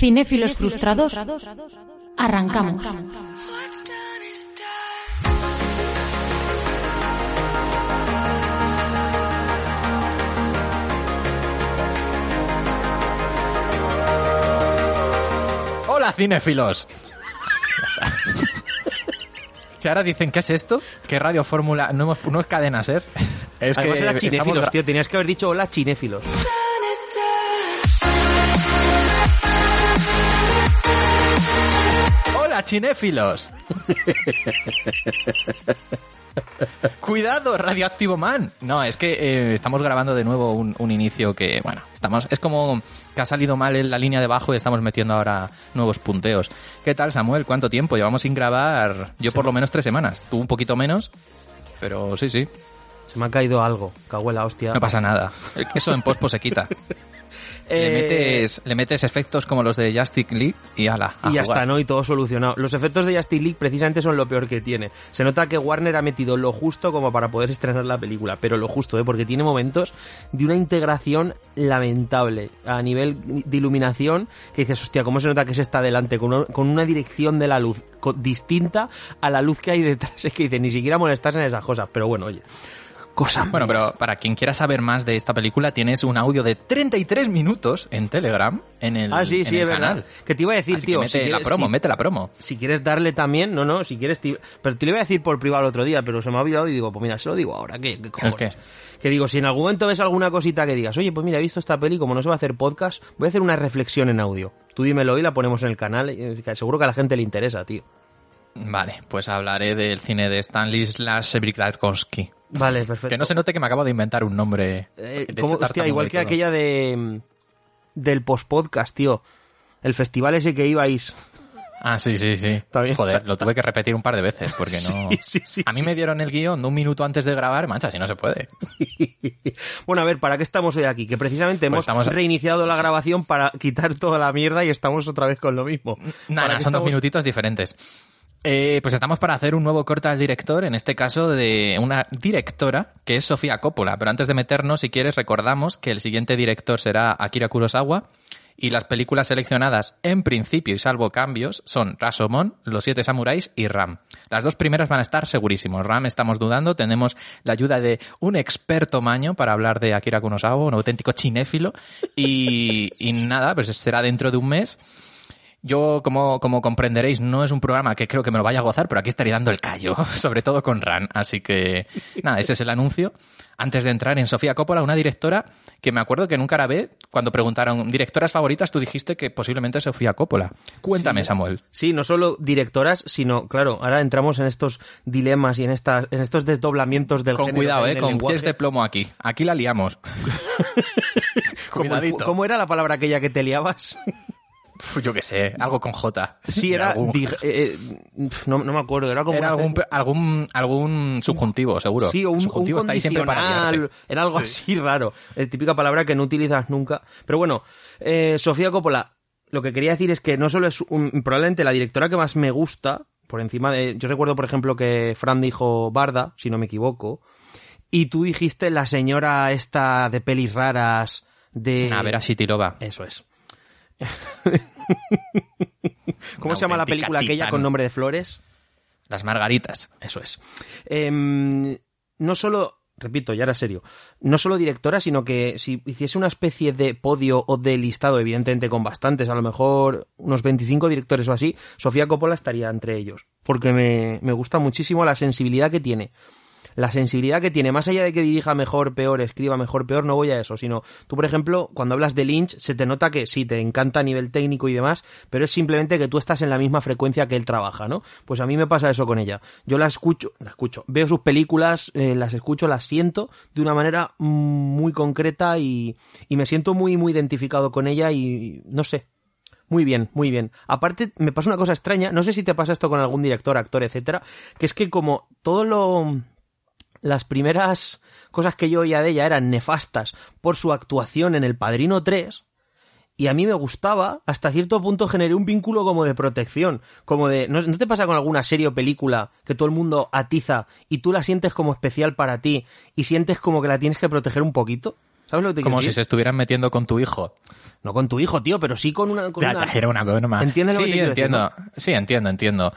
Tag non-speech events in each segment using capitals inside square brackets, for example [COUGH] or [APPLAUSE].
Cinéfilos frustrados, arrancamos. Hola cinéfilos. Si ahora dicen, ¿qué es esto? ¿Qué radio fórmula? No, hemos- no es cadena ser. Es Además que era gra- tío. Tenías que haber dicho hola chinéfilos. Hola chinéfilos. [LAUGHS] Cuidado, radioactivo man. No, es que eh, estamos grabando de nuevo un, un inicio que, bueno, estamos, es como que ha salido mal en la línea de abajo y estamos metiendo ahora nuevos punteos. ¿Qué tal, Samuel? ¿Cuánto tiempo? Llevamos sin grabar, yo por lo menos tres semanas. Tú un poquito menos, pero sí, sí, Se me ha caído algo. Cago en la hostia. no pasa nada. Eso en pospo se quita. [LAUGHS] Le, Eh, metes, le metes efectos como los de Justice League y ala. a Y ya jugar. está, ¿no? Y todo solucionado. Los efectos de Justice League precisamente son lo peor que tiene. Se nota que Warner ha metido lo justo como para poder estrenar la película, pero lo justo, ¿eh? Porque tiene momentos de una integración lamentable a nivel de iluminación que dices, hostia, ¿cómo se nota que se está adelante? Con una, con una dirección de la luz distinta a la luz que hay detrás. [LAUGHS] Es que dice, ni siquiera molestarse en esas cosas, pero bueno, oye. Bueno, pero para quien quiera saber más de esta película, tienes un audio de 33 minutos en Telegram, en el, Ah, sí, en sí, el es verdad. Que te iba a decir, Así tío, que mete si la quieres- promo, si- mete la promo. si quieres darle también, no, no, si quieres, te- pero te lo iba a decir por privado el otro día, pero se me ha olvidado y digo, pues mira, se lo digo ahora, ¿qué, qué cojones? qué? Que digo, si en algún momento ves alguna cosita que digas, oye, pues mira, he visto esta peli, como no se va a hacer podcast, voy a hacer una reflexión en audio. Tú dímelo y la ponemos en el canal, que seguro que a la gente le interesa, tío. Vale, pues hablaré del cine de Stanley slash. Vale, perfecto. Que no se note que me acabo de inventar un nombre. Eh, De hecho, ¿cómo- hostia, igual que todo. aquella de mm, del post-podcast, tío. El festival ese que ibais. Ah, sí, sí, sí. También. Joder, lo tuve que repetir un par de veces porque [LAUGHS] no... Sí, sí, sí, a mí me dieron el guion un minuto antes de grabar, mancha, si no se puede. [LAUGHS] Bueno, a ver, ¿para qué estamos hoy aquí? Que precisamente hemos Pues estamos- reiniciado la grabación para quitar toda la mierda y estamos otra vez con lo mismo. Nada, ¿Para qué son dos minutitos diferentes. Eh, pues estamos para hacer un nuevo corte al director, en este caso de una directora que es Sofía Coppola. Pero antes de meternos, si quieres, recordamos que el siguiente director será Akira Kurosawa y las películas seleccionadas en principio y salvo cambios son Rashomon, Los Siete Samuráis y Ram. Las dos primeras van a estar segurísimos. Ram estamos dudando, tenemos la ayuda de un experto maño para hablar de Akira Kurosawa, un auténtico cinéfilo y, y nada, pues será dentro de un mes. Yo, como, como comprenderéis, no es un programa que creo que me lo vaya a gozar, pero aquí estaría dando el callo, [LAUGHS] sobre todo con Ran. Así que, nada, ese es el anuncio. Antes de entrar en Sofía Coppola, una directora que me acuerdo que nunca la ve, cuando preguntaron directoras favoritas, tú dijiste que posiblemente Sofía Coppola. Cuéntame, Samuel. Sí, no solo directoras, sino, claro, ahora entramos en estos dilemas y en, estas, en estos desdoblamientos del Con género cuidado, eh, con lenguaje. pies de plomo aquí. Aquí la liamos. [LAUGHS] [LAUGHS] ¿Cómo. ¿Cómo era la palabra aquella que te liabas? Yo qué sé, algo con J. Sí, era... algún- dig- eh, eh, no, no me acuerdo, era como... era algún, algún, algún subjuntivo, seguro. Sí, o un, subjuntivo un está ahí siempre para liarte. era algo así raro. Es típica palabra que no utilizas nunca. Pero bueno, eh, Sofía Coppola, lo que quería decir es que no solo es un- probablemente la directora que más me gusta, por encima de... Yo recuerdo, por ejemplo, que Fran dijo Barda, si no me equivoco, y tú dijiste la señora esta de pelis raras de... A ver, a Shitilova. Eso es. [LAUGHS] ¿Cómo Una se llama la película aquella con nombre de flores? Las margaritas. Eso es. Em, no solo, repito, ya era serio, no solo directora, sino que si hiciese una especie de podio o de listado, evidentemente con bastantes, a lo mejor unos 25 directores o así, Sofía Coppola estaría entre ellos. Porque me, me gusta muchísimo la sensibilidad que tiene. La sensibilidad que tiene, más allá de que dirija mejor, peor, escriba mejor, peor, no voy a eso, sino tú, por ejemplo, cuando hablas de Lynch, se te nota que sí, te encanta a nivel técnico y demás, pero es simplemente que tú estás en la misma frecuencia que él trabaja, ¿no? Pues a mí me pasa eso con ella. Yo la escucho, la escucho, veo sus películas, eh, las escucho, las siento de una manera muy concreta y, y me siento muy, muy identificado con ella y no sé, muy bien, muy bien. Aparte, me pasa una cosa extraña, no sé si te pasa esto con algún director, actor, etcétera, que es que como todo lo las primeras cosas que yo oía de ella eran nefastas por su actuación en El Padrino 3, y a mí me gustaba, hasta cierto punto generé un vínculo como de protección, como de... ¿No, ¿no te pasa con alguna serie o película que todo el mundo atiza y tú la sientes como especial para ti y sientes como que la tienes que proteger un poquito? ¿Sabes lo que te Como si se estuvieran metiendo con tu hijo. No con tu hijo, tío, pero sí con una... Con Ya, una... era una broma. ¿Entiendes lo sí, que te decir, entiendo. Sí, entiendo, entiendo.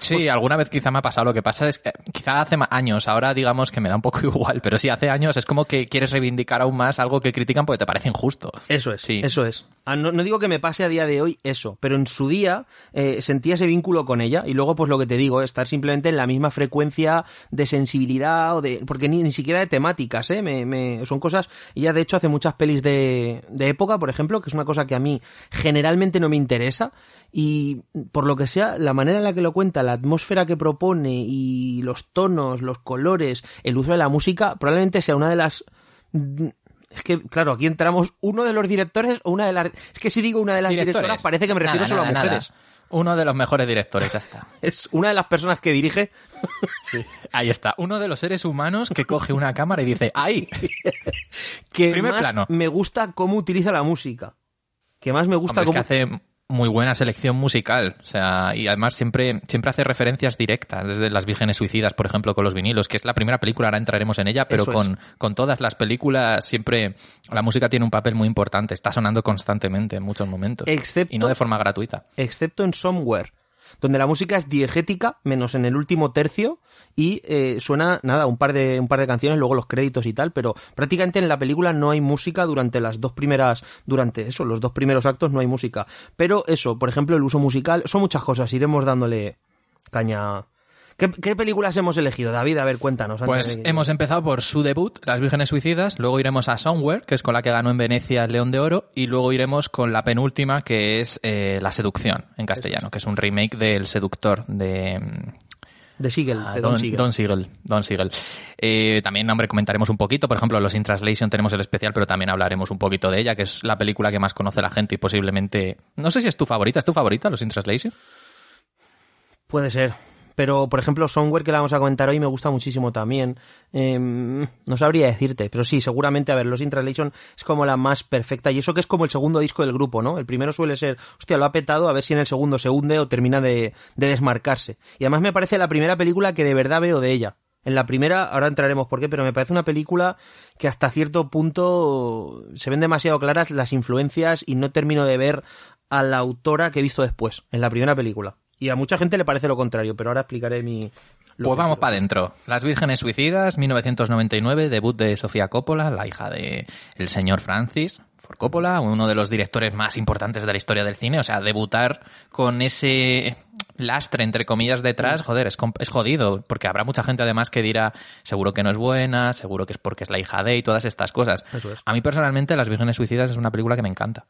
Sí, alguna vez quizá me ha pasado. Lo que pasa es que quizá hace años, ahora digamos que me da un poco [LAUGHS] igual, pero sí, hace años es como que quieres reivindicar aún más algo que critican porque te parece injusto. Eso es, Sí. eso es. Ah, no, no digo que me pase a día de hoy eso, pero en su día eh, sentía ese vínculo con ella y luego pues lo que te digo, estar simplemente en la misma frecuencia de sensibilidad o de... porque ni, ni siquiera de temáticas, ¿eh? Me, me- son cosas... Ella de hecho hace muchas pelis de, de época, por ejemplo, que es una cosa que a mí generalmente no me interesa y por lo que sea, la manera en la que lo cuenta, la atmósfera que propone y los tonos, los colores, el uso de la música, probablemente sea una de las es que, claro, aquí entramos uno de los directores o una de las... Es que si digo una de las Directores. directoras parece que me refiero Nada, solo a nada, mujeres. nada. Uno de los mejores directores, ya está. [LAUGHS] Es una de las personas que dirige... Ahí está. Uno de los seres humanos que coge una cámara y dice, ¡ahí! [LAUGHS] Que Primer más plano. me gusta cómo utiliza la música. Que más me gusta Hombre, es que cómo... hace muy buena selección musical. O sea, y además siempre, siempre hace referencias directas, desde Las Vírgenes Suicidas, por ejemplo, con los vinilos, que es la primera película, ahora entraremos en ella, pero Eso es. con, con todas las películas siempre la música tiene un papel muy importante, está sonando constantemente en muchos momentos. Excepto- Y no de forma gratuita. excepto en Somewhere, donde la música es diegética, menos en el último tercio, y eh, suena, nada, un par, de, un par de canciones, luego los créditos y tal, pero prácticamente en la película no hay música durante las dos primeras, durante eso, los dos primeros actos no hay música. Pero eso, por ejemplo, el uso musical, son muchas cosas, iremos dándole caña. ¿Qué, qué películas hemos elegido, David? A ver, cuéntanos. antes Pues de- hemos empezado por su debut, Las Vírgenes Suicidas, luego iremos a Somewhere, que es con la que ganó en Venecia el León de Oro, y luego iremos con la penúltima, que es eh, La Seducción, en castellano, que es un remake del Seductor de, mm, De Siegel, Ah, de Don, Siegel. Don Siegel. Don Siegel. Eh, también, hombre, comentaremos un poquito. Por ejemplo, los In Translation tenemos el especial, pero también hablaremos un poquito de ella, que es la película que más conoce la gente y posiblemente... No sé si es tu favorita. ¿Es tu favorita, los In Translation? Puede ser. Pero, por ejemplo, Somewhere, que la vamos a comentar hoy, me gusta muchísimo también. Em, no sabría decirte, pero sí, seguramente, a ver, Los es como la más perfecta. Y eso que es como el segundo disco del grupo, ¿no? El primero suele ser, hostia, lo ha petado, a ver si en el segundo se hunde o termina de, de desmarcarse. Y además me parece la primera película que de verdad veo de ella. En la primera, ahora entraremos por qué, pero me parece una película que hasta cierto punto se ven demasiado claras las influencias y no termino de ver a la autora que he visto después, en la primera película. Y a mucha gente le parece lo contrario, pero ahora explicaré mi... Pues vamos para adentro. Las Vírgenes Suicidas, 1999, debut de Sofía Coppola, la hija de el señor Francis Ford Coppola, uno de los directores más importantes de la historia del cine. O sea, debutar con ese lastre, entre comillas, detrás, joder, es, es jodido, porque habrá mucha gente además que dirá, seguro que no es buena, seguro que es porque es la hija de y todas estas cosas. Es. A mí personalmente, Las Vírgenes Suicidas es una película que me encanta.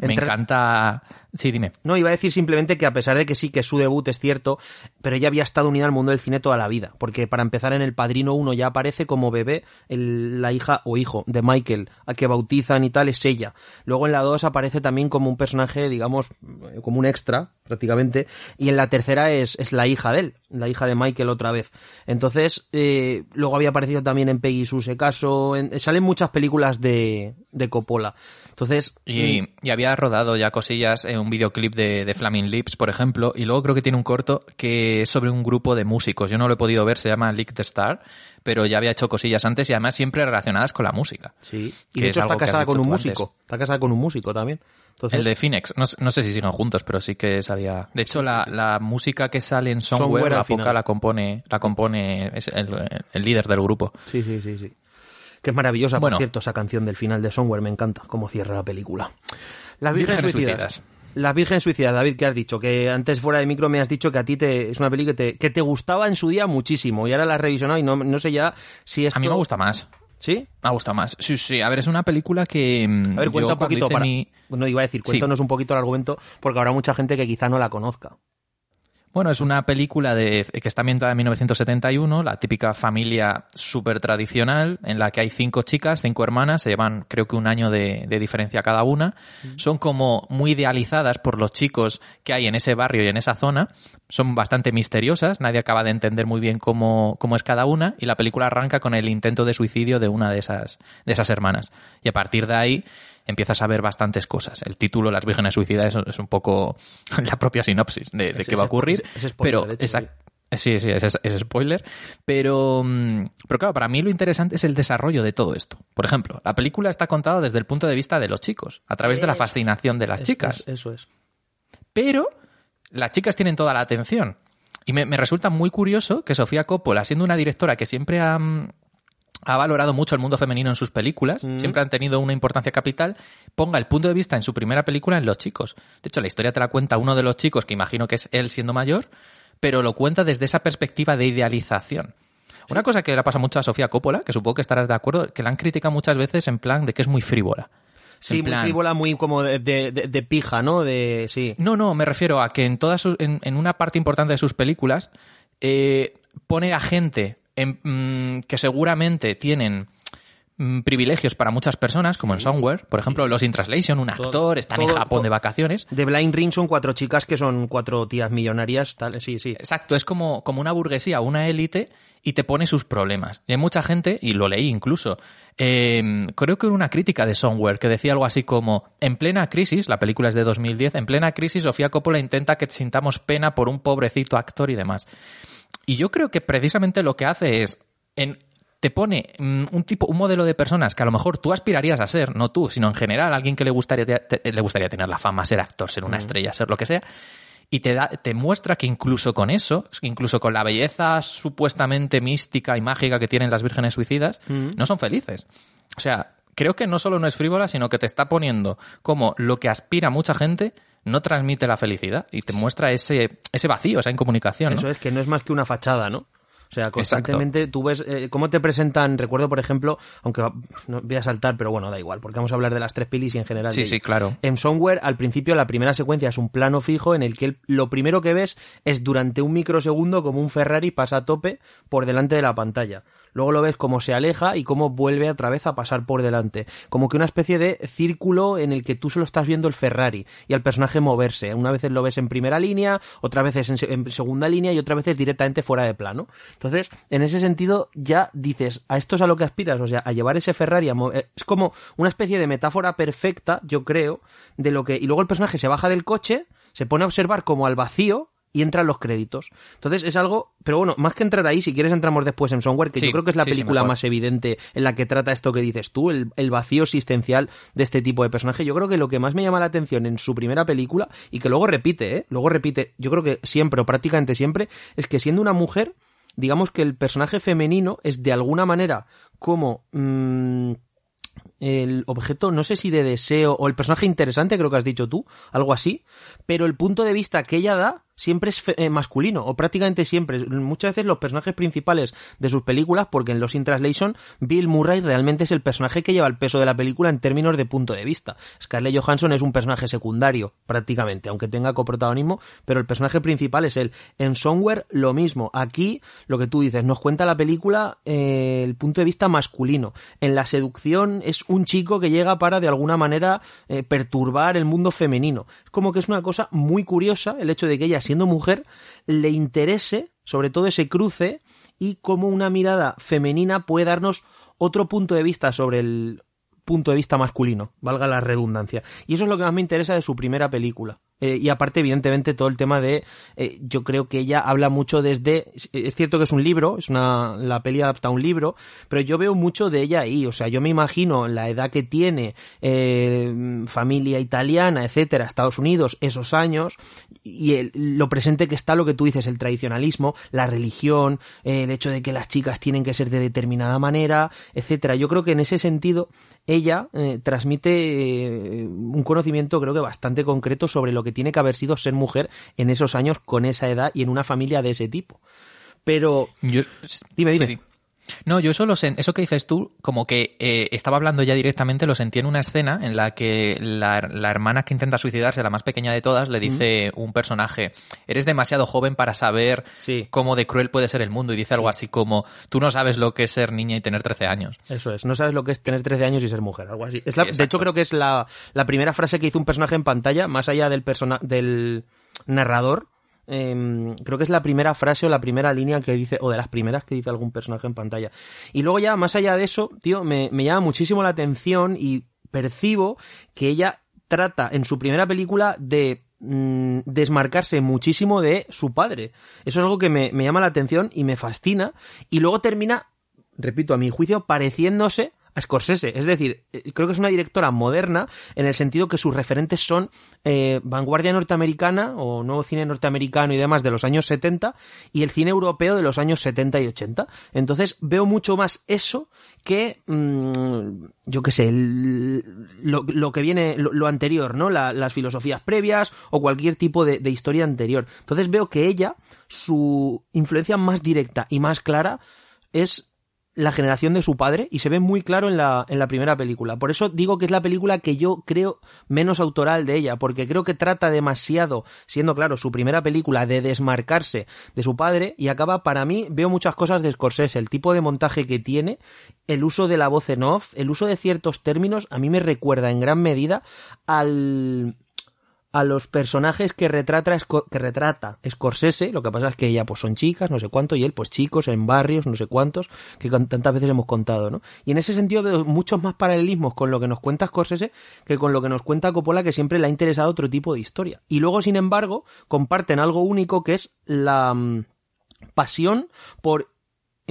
Me encanta... Sí, dime. No, iba a decir simplemente que a pesar de que sí que su debut es cierto, pero ella había estado unida al mundo del cine toda la vida. Porque para empezar en El Padrino 1 ya aparece como bebé el- la hija o hijo de Michael, a que bautizan y tal, es ella. Luego en la 2 aparece también como un personaje, digamos, eh, como un extra, prácticamente. Y en la tercera es, es la hija de él, la hija de Michael otra vez. Entonces, eh, luego había aparecido también en Peggy Sue se casó, en- salen muchas películas de, de Coppola. Entonces, Y, y había rodado ya cosillas en un videoclip de, de Flaming Lips, por ejemplo, y luego creo que tiene un corto que es sobre un grupo de músicos. Yo no lo he podido ver, se llama Lick the Star, pero ya había hecho cosillas antes y además siempre relacionadas con la música. Sí, y de es hecho está casada con un antes. músico. Está casada con un músico también. Entonces, El de Phoenix, no, no sé si siguen juntos, pero sí que sabía. De hecho, la, la música que sale en Somewhere Somewhere, la poca la compone, la compone es el, el líder del grupo. Sí, sí, sí, sí. Que es maravillosa, Bueno. por cierto, esa canción del final de Somewhere, me encanta cómo cierra la película. Las Vírgenes, Vírgenes Suicidas. Suicidas. Las Vírgenes Suicidas, David, ¿qué has dicho? Que antes fuera de micro me has dicho que a ti te, es una peli que te, que te gustaba en su día muchísimo y ahora la has revisionado y no, no sé ya si esto... A mí me gusta más. ¿Sí? Me gusta más. Sí, sí. A ver, es una película que. mm, A ver, cuenta yo un poquito para... mi- No, iba a decir, cuéntanos un poquito el argumento porque habrá mucha gente que quizá no la conozca. Bueno, es una película de, que está ambientada en 1971, la típica familia súper tradicional, en la que hay cinco chicas, cinco hermanas, se llevan creo que un año de, de diferencia cada una. Son como muy idealizadas por los chicos que hay en ese barrio y en esa zona. Son bastante misteriosas, nadie acaba de entender muy bien cómo, cómo es cada una, y la película arranca con el intento de suicidio de una de esas, de esas hermanas. Y a partir de ahí empiezas a ver bastantes cosas. El título, Las Vírgenes Suicidas, es, es un poco [LAUGHS] la propia sinopsis de, qué va a ocurrir. ese spoiler, pero Sí, sí, es, es spoiler. Pero, mm, pero claro, para mí lo interesante es el desarrollo de todo esto. Por ejemplo, la película está contada desde el punto de vista de los chicos, a través de la Es- fascinación de las Es- chicas. es- eso es. Pero las chicas tienen toda la atención. Y me, me resulta muy curioso que Sofía Coppola, siendo una directora que siempre ha, mm, ha valorado mucho el mundo femenino en sus películas, Mm. siempre han tenido una importancia capital, ponga el punto de vista en su primera película en los chicos. De hecho, la historia te la cuenta uno de los chicos, que imagino que es él siendo mayor, pero lo cuenta desde esa perspectiva de idealización. Una cosa que le pasa mucho a Sofía Coppola, que supongo que estarás de acuerdo, que la han criticado muchas veces en plan de que es muy frívola. Sí, muy frívola, muy como de, de- de- de pija, ¿no? De, sí. No, no, me refiero a que en todas en, en una parte importante de sus películas eh, pone a gente en- mm, que seguramente tienen mm, privilegios para muchas personas, como en Somewhere, por ejemplo, Los in Translation, un Todo- actor, están en todo- Japón todo- de vacaciones. De Blind Ring son cuatro chicas que son cuatro tías millonarias, tal. Sí, sí. Exacto, es como, como una burguesía, una élite, y te pone sus problemas. Y hay mucha gente, y lo leí incluso, eh, creo que era una crítica de Somewhere que decía algo así como, en plena crisis, la película es de 2010, en plena crisis Sofía Coppola intenta que sintamos pena por un pobrecito actor y demás. Y yo creo que precisamente lo que hace es, en, te pone mm, un tipo, un modelo de personas que a lo mejor tú aspirarías a ser, no tú, sino en general alguien que le gustaría, te- le gustaría tener la fama, ser actor, ser una estrella, ser lo que sea, y te, da, te muestra que incluso con eso, incluso con la belleza supuestamente mística y mágica que tienen las vírgenes suicidas, no son felices. O sea, creo que no solo no es frívola, sino que te está poniendo como lo que aspira mucha gente no transmite la felicidad y te muestra ese, ese vacío, esa incomunicación. ¿no? Eso es, que no es más que una fachada, ¿no? O sea, constantemente tú ves eh, cómo te presentan, recuerdo por ejemplo, aunque va- no voy a saltar, pero bueno, da igual, porque vamos a hablar de las tres pelis y en general. Sí, sí, claro. En Somewhere, al principio, la primera secuencia es un plano fijo en el que el- lo primero que ves es durante un microsegundo como un Ferrari pasa a tope por delante de la pantalla. Luego lo ves cómo se aleja y cómo vuelve otra vez a pasar por delante. Como que una especie de círculo en el que tú solo estás viendo el Ferrari y al personaje moverse. Una vez lo ves en primera línea, otra vez en, en segunda línea y otra vez directamente fuera de plano. Entonces, en ese sentido, ya dices, a esto es a lo que aspiras, o sea, a llevar ese Ferrari a mo- eh, Es como una especie de metáfora perfecta, yo creo, de lo que... Y luego el personaje se baja del coche, se pone a observar como al vacío y entran los créditos. Entonces es algo, pero bueno, más que entrar ahí, si quieres entramos después en Somewhere, que Sí, yo creo que es la sí, película más evidente en la que trata esto que dices tú, el, el vacío existencial de este tipo de personaje. Yo creo que lo que más me llama la atención en su primera película, y que luego repite, ¿eh? Luego repite, yo creo que siempre o prácticamente siempre, es que siendo una mujer, digamos que el personaje femenino es de alguna manera como... mm, el objeto, no sé si de deseo o el personaje interesante, creo que has dicho tú, algo así, pero el punto de vista que ella da siempre es eh, masculino, o prácticamente siempre. Muchas veces los personajes principales de sus películas, porque en Los In Translation, Bill Murray realmente es el personaje que lleva el peso de la película en términos de punto de vista. Scarlett Johansson es un personaje secundario, prácticamente, aunque tenga coprotagonismo, pero el personaje principal es él. En Somewhere, lo mismo. Aquí, lo que tú dices, nos cuenta la película eh, el punto de vista masculino. En la seducción es un chico que llega para, de alguna manera, eh, perturbar el mundo femenino. Es como que es una cosa muy curiosa el hecho de que ella, siendo mujer, le interese, sobre todo ese cruce, y cómo una mirada femenina puede darnos otro punto de vista sobre el punto de vista masculino, valga la redundancia. Y eso es lo que más me interesa de su primera película. Eh, y aparte, evidentemente, todo el tema de. eh, yo creo que ella habla mucho desde. Es, cierto que es un libro, es una. La peli adapta a un libro, pero yo veo mucho de ella ahí. O sea, yo me imagino la edad que tiene, eh, familia italiana, etcétera, Estados Unidos, esos años, y el- lo presente que está lo que tú dices, el tradicionalismo, la religión, el hecho de que las chicas tienen que ser de determinada manera, etcétera. Yo creo que en ese sentido ella eh, transmite eh, un conocimiento creo que bastante concreto sobre lo que tiene que haber sido ser mujer en esos años con esa edad y en una familia de ese tipo. Pero Yo- Dime, dime. Sí, sí. No, yo eso, lo sen- eso que dices tú, como que eh, estaba hablando ya directamente, lo sentí en una escena en la que la, la hermana que intenta suicidarse, la más pequeña de todas, le dice un personaje, eres demasiado joven para saber Sí. cómo de cruel puede ser el mundo, y dice algo así como, tú no sabes lo que es ser niña y tener 13 años. Eso es, no sabes lo que es tener 13 años y ser mujer, algo así. Es la- Sí, de hecho, creo que es la, la primera frase que hizo un personaje en pantalla, más allá del, persona, del narrador. Em, creo que es la primera frase o la primera línea que dice, o de las primeras que dice algún personaje en pantalla. Y luego ya, más allá de eso, tío, me, me llama muchísimo la atención y percibo que ella trata en su primera película de mm, desmarcarse muchísimo de su padre. Eso es algo que me, me llama la atención y me fascina. Y luego termina, repito, a mi juicio, pareciéndose Scorsese. Es decir, eh, creo que es una directora moderna en el sentido que sus referentes son eh, vanguardia norteamericana o nuevo cine norteamericano y demás de los años 70 y el cine europeo de los años 70 y 80. Entonces veo mucho más eso que, mm, yo qué sé, lo, que viene, lo, anterior, ¿no? las filosofías previas o cualquier tipo de, de historia anterior. Entonces veo que ella, su influencia más directa y más clara es la generación de su padre y se ve muy claro en la, en la primera película. Por eso digo que es la película que yo creo menos autoral de ella, porque creo que trata demasiado, siendo claro, su primera película, de desmarcarse de su padre y acaba, para mí, veo muchas cosas de Scorsese, el tipo de montaje que tiene, el uso de la voz en off, el uso de ciertos términos, a mí me recuerda en gran medida al a los personajes que retrata, que retrata Scorsese, lo que pasa es que ella pues son chicas, no sé cuánto, y él pues chicos en barrios, no sé cuántos, que tantas veces hemos contado, ¿no? Y en ese sentido veo muchos más paralelismos con lo que nos cuenta Scorsese que con lo que nos cuenta Coppola, que siempre le ha interesado otro tipo de historia. Y luego, sin embargo, comparten algo único que es la mm, pasión por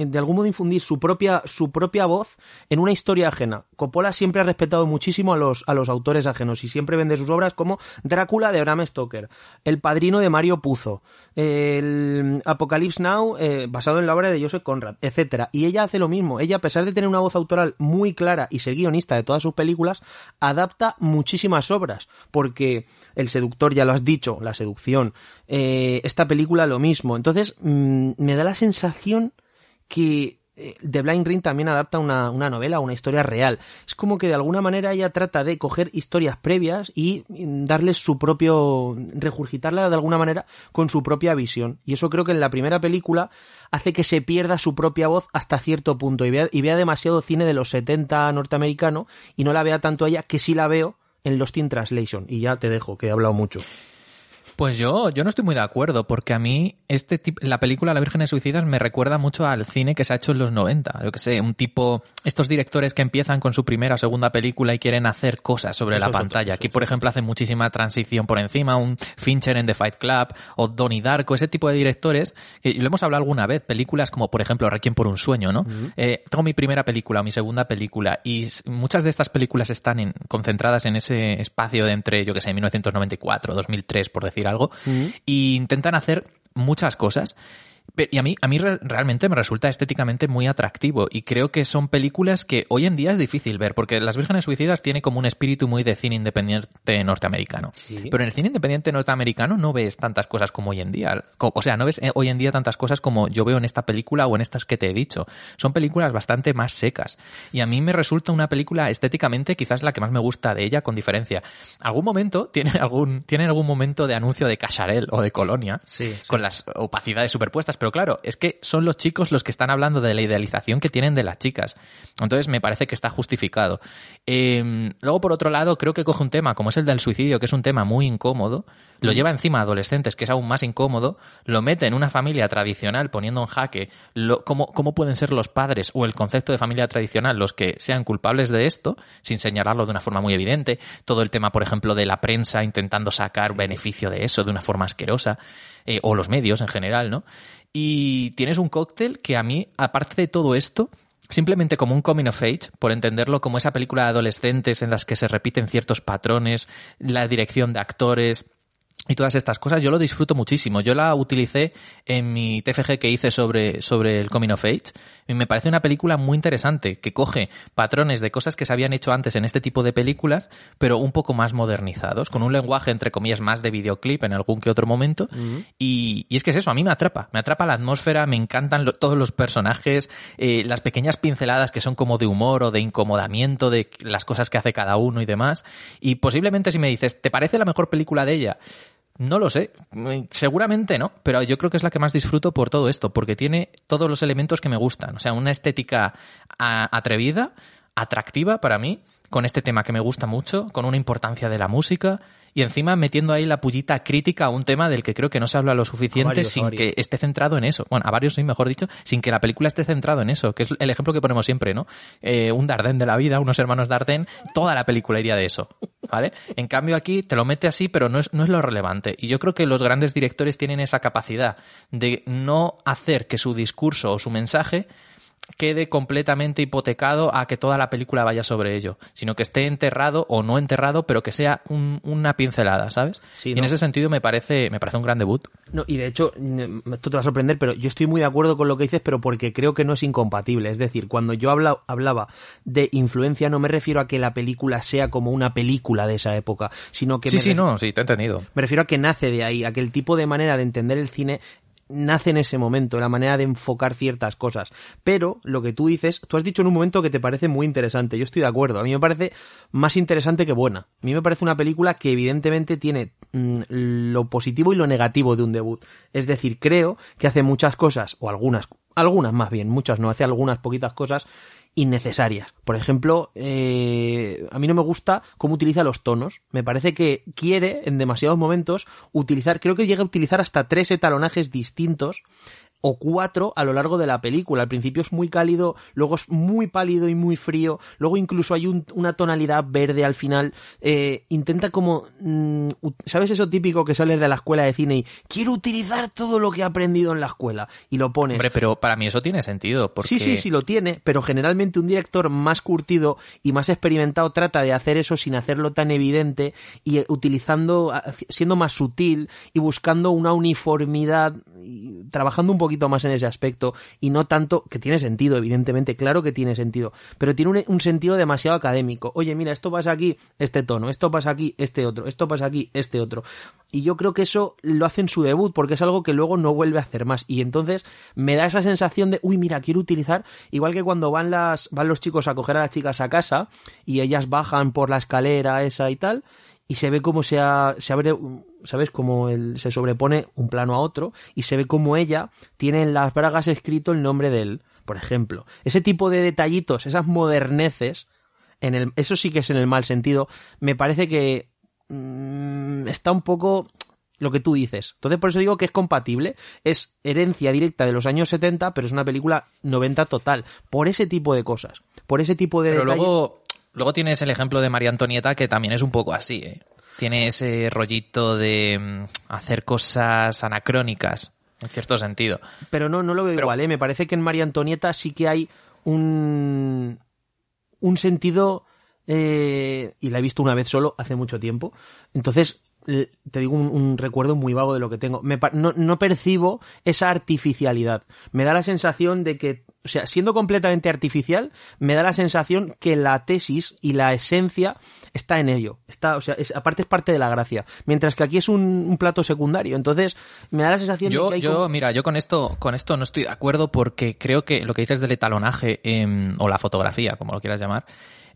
de algún modo infundir su propia, su propia voz en una historia ajena. Coppola siempre ha respetado muchísimo a los, a los autores ajenos y siempre vende sus obras como Drácula de Bram Stoker, El Padrino de Mario Puzo, el Apocalypse Now eh, basado en la obra de Joseph Conrad, etc. Y ella hace lo mismo. Ella, a pesar de tener una voz autoral muy clara y ser guionista de todas sus películas, adapta muchísimas obras, porque El Seductor, ya lo has dicho, La Seducción, eh, esta película lo mismo. Entonces, mm, me da la sensación que eh, The Blind Ring también adapta una, una novela, una historia real. Es como que de alguna manera ella trata de coger historias previas y darles su propio, regurgitarla de alguna manera con su propia visión. Y eso creo que en la primera película hace que se pierda su propia voz hasta cierto punto y vea, y vea demasiado cine de los 70 norteamericano y no la vea tanto a ella que sí la veo en Lost in Translation. Y ya te dejo, que he hablado mucho. Pues yo, yo no estoy muy de acuerdo, porque a mí este tipo, la película La Virgen de Suicidas me recuerda mucho al cine que se ha hecho en los 90. Yo que sé, un tipo, estos directores que empiezan con su primera o segunda película y quieren hacer cosas sobre la pantalla. Aquí, por ejemplo, hacen muchísima transición por encima, un Fincher en The Fight Club o Donnie Darko, ese tipo de directores, que lo hemos hablado alguna vez, películas como, por ejemplo, Requiem por un sueño, ¿no? Eh, tengo mi primera película o mi segunda película y muchas de estas películas están en, concentradas en ese espacio de entre, yo que sé, 1994, 2003, por decir algo, y intentan hacer muchas cosas y a mí, a mí realmente me resulta estéticamente muy atractivo y creo que son películas que hoy en día es difícil ver porque Las Vírgenes Suicidas tiene como un espíritu muy de cine independiente norteamericano. Pero en el cine independiente norteamericano no ves tantas cosas como hoy en día. O sea, no ves eh, hoy en día tantas cosas como yo veo en esta película o en estas que te he dicho. Son películas bastante más secas. Y a mí me resulta una película estéticamente quizás la que más me gusta de ella con diferencia. Algún momento, [LAUGHS] tiene algún, tiene algún momento de anuncio de Cacharel o de Colonia con las opacidades superpuestas pero claro, es que son los chicos los que están hablando de la idealización que tienen de las chicas. Entonces me parece que está justificado. Em, luego, por otro lado, creo que coge un tema como es el del suicidio, que es un tema muy incómodo, lo lleva encima a adolescentes, que es aún más incómodo, lo mete en una familia tradicional, poniendo en jaque cómo, cómo pueden ser los padres o el concepto de familia tradicional los que sean culpables de esto, sin señalarlo de una forma muy evidente. Todo el tema, por ejemplo, de la prensa intentando sacar beneficio de eso de una forma asquerosa, eh, o los medios en general, ¿no? Y tienes un cóctel que a mí, aparte de todo esto, simplemente como un coming of age, por entenderlo como esa película de adolescentes en las que se repiten ciertos patrones, la dirección de actores, y todas estas cosas, yo lo disfruto muchísimo. Yo la utilicé en mi TFG que hice sobre, sobre el Coming of Age. Y me parece una película muy interesante, que coge patrones de cosas que se habían hecho antes en este tipo de películas, pero un poco más modernizados, con un lenguaje, entre comillas, más de videoclip en algún que otro momento. y, y, es que es eso, a mí me atrapa. Me atrapa la atmósfera, me encantan todos los personajes, eh, las pequeñas pinceladas que son como de humor o de incomodamiento de las cosas que hace cada uno y demás. Y posiblemente si me dices, ¿te parece la mejor película de ella? No lo sé, seguramente no, pero yo creo que es la que más disfruto por todo esto, porque tiene todos los elementos que me gustan, o sea, una estética atrevida, atractiva para mí, con este tema que me gusta mucho, con una importancia de la música y encima metiendo ahí la pullita crítica a un tema del que creo que no se habla lo suficiente varios, sin que esté centrado en eso. Bueno, a varios sí, mejor dicho, sin que la película esté centrado en eso, que es el ejemplo que ponemos siempre, ¿no? Eh, un Dardenne de la vida, unos hermanos Dardenne, toda la película iría de eso, ¿vale? En cambio aquí te lo mete así, pero no es, no es lo relevante. Y yo creo que los grandes directores tienen esa capacidad de no hacer que su discurso o su mensaje quede completamente hipotecado a que toda la película vaya sobre ello, sino que esté enterrado o no enterrado, pero que sea un- una pincelada, ¿sabes? Sí, y ¿no? en ese sentido me parece, me parece un gran debut. No, y de hecho, mm, esto te va a sorprender, pero yo estoy muy de acuerdo con lo que dices, pero porque creo que no es incompatible. Es decir, cuando yo habla- hablaba de influencia, no me refiero a que la película sea como una película de esa época, sino que sí, sí, no, sí, te he entendido. Me refiero a que nace de ahí, a que el tipo de manera de entender el cine nace en ese momento, la manera de enfocar ciertas cosas. Pero lo que tú dices, tú has dicho en un momento que te parece muy interesante, yo estoy de acuerdo, a mí me parece más interesante que buena. A mí me parece una película que evidentemente tiene mm, lo positivo y lo negativo de un debut. Es decir, creo que hace muchas cosas, o algunas, algunas más bien, muchas no, hace algunas poquitas cosas innecesarias. Por ejemplo, eh, a mí no me gusta cómo utiliza los tonos. Me parece que quiere en demasiados momentos utilizar, creo que llega a utilizar hasta tres etalonajes distintos o cuatro a lo largo de la película. Al principio es muy cálido, luego es muy pálido y muy frío, luego incluso hay un- una tonalidad verde al final. Eh, intenta como, mm, ¿sabes eso típico que sales de la escuela de cine y quiero utilizar todo lo que he aprendido en la escuela y lo pones? Hombre, pero para mí eso tiene sentido, porque Sí, sí, sí lo tiene, pero generalmente un director más curtido y más experimentado trata de hacer eso sin hacerlo tan evidente y eh, utilizando, siendo más sutil y buscando una uniformidad, y trabajando un poquito más en ese aspecto y no tanto, que tiene sentido, evidentemente, claro que tiene sentido, pero tiene un, un sentido demasiado académico. Oye, mira, esto pasa aquí, este tono, esto pasa aquí, este otro, esto pasa aquí, este otro. Y yo creo que eso lo hace en su debut porque es algo que luego no vuelve a hacer más. Y entonces me da esa sensación de, uy, mira, quiero utilizar, igual que cuando van las, van los chicos a coger a las chicas a casa y ellas bajan por la escalera esa y tal, y se ve como se, ha- se abre, ¿sabes? Como se sobrepone un plano a otro y se ve como ella tiene en las bragas escrito el nombre de él, por ejemplo. Ese tipo de detallitos, esas moderneces, en el, eso sí que es en el mal sentido, me parece que mm, está un poco lo que tú dices. Entonces, por eso digo que es compatible. Es herencia directa de los años 70, pero es una película 90 total. Por ese tipo de cosas. Por ese tipo de Pero detalles. luego, luego tienes el ejemplo de María Antonieta, que también es un poco así, ¿eh? Tiene ese rollito de mm, hacer cosas anacrónicas, en cierto sentido. Pero no, no lo veo Pero- igual, ¿eh? Me parece que en María Antonieta sí que hay un, un sentido, eh, y la he visto una vez solo, hace mucho tiempo. Entonces, te digo un, un recuerdo muy vago de lo que tengo. Me no, no percibo esa artificialidad. Me da la sensación de que, o sea, siendo completamente artificial, me da la sensación que la tesis y la esencia está en ello. Está, o sea, es, aparte es parte de la gracia. Mientras que aquí es un, un plato secundario. Entonces, me da la sensación de que hay yo como- mira, yo con esto, con esto no estoy de acuerdo porque creo que lo que dices del etalonaje em, o la fotografía, como lo quieras llamar,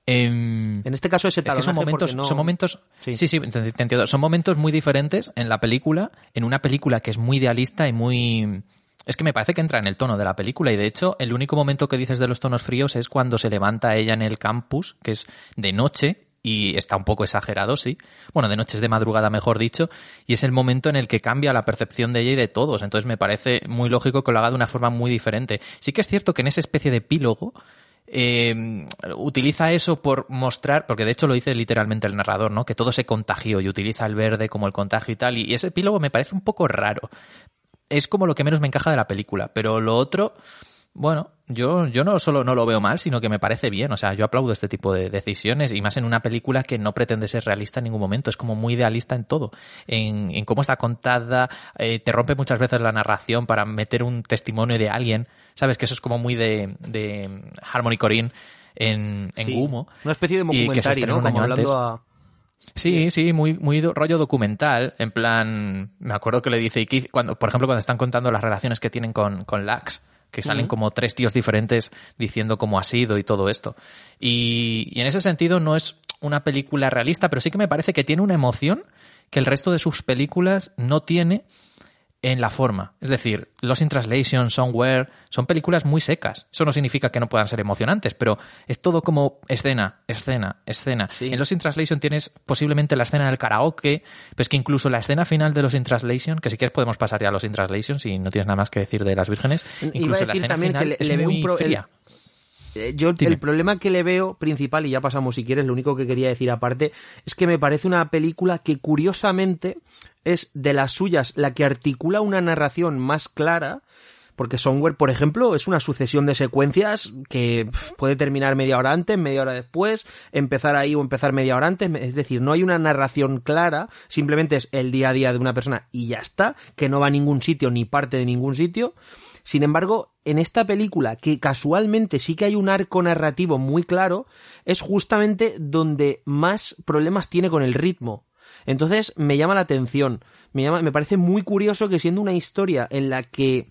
em, En este caso ese es que son momentos, no- son momentos, Sí. sí, sí, te, te entiendo. Son momentos muy diferentes en la película, en una película que es muy idealista y muy, es que me parece que entra en el tono de la película y de hecho el único momento que dices de los tonos fríos es cuando se levanta ella en el campus, que es de noche y está un poco exagerado, sí. Bueno, de noche es de madrugada, mejor dicho, y es el momento en el que cambia la percepción de ella y de todos. Entonces me parece muy lógico que lo haga de una forma muy diferente. Sí que es cierto que en esa especie de epílogo eh, utiliza eso por mostrar, porque de hecho lo dice literalmente el narrador, ¿no? Que todo se contagió y utiliza el verde como el contagio y tal. Y ese epílogo me parece un poco raro. Es como lo que menos me encaja de la película, pero lo otro, bueno, yo, yo no solo no lo veo mal, sino que me parece bien. O sea, yo aplaudo este tipo de decisiones y más en una película que no pretende ser realista en ningún momento. Es como muy idealista en todo. En, en cómo está contada, eh, te rompe muchas veces la narración para meter un testimonio de alguien. Sabes que eso es como muy de, de Harmony Corinne en, en Sí, Gumo. Una especie de documentario, ¿no? Como hablando a... Sí, sí, muy, muy rollo documental. En plan, me acuerdo que le dice, cuando, por ejemplo, cuando están contando las relaciones que tienen con, con Lax, que salen como tres tíos diferentes diciendo cómo ha sido y todo esto. Y, y en ese sentido no es una película realista, pero sí que me parece que tiene una emoción que el resto de sus películas no tiene. En la forma. Es decir, Lost in Translation, Somewhere, son películas muy secas. Eso no significa que no puedan ser emocionantes, pero es todo como escena, escena, escena. En Lost in Translation tienes posiblemente la escena del karaoke, pero es que incluso la escena final de Lost in Translation, que si quieres podemos pasar ya a Lost in Translation si no tienes nada más que decir de las vírgenes, incluso la escena también final es muy fría. Eh, yo el problema que le veo principal, y ya pasamos si quieres, lo único que quería decir aparte, es que me parece una película que curiosamente es de las suyas la que articula una narración más clara, porque Somewhere, por ejemplo, es una sucesión de secuencias que puede terminar media hora antes, media hora después, empezar ahí o empezar media hora antes, es decir, no hay una narración clara, simplemente es el día a día de una persona y ya está, que no va a ningún sitio ni parte de ningún sitio. Sin embargo, en esta película, que casualmente sí que hay un arco narrativo muy claro, es justamente donde más problemas tiene con el ritmo. Entonces me llama la atención, me, llama, me parece muy curioso que siendo una historia en la que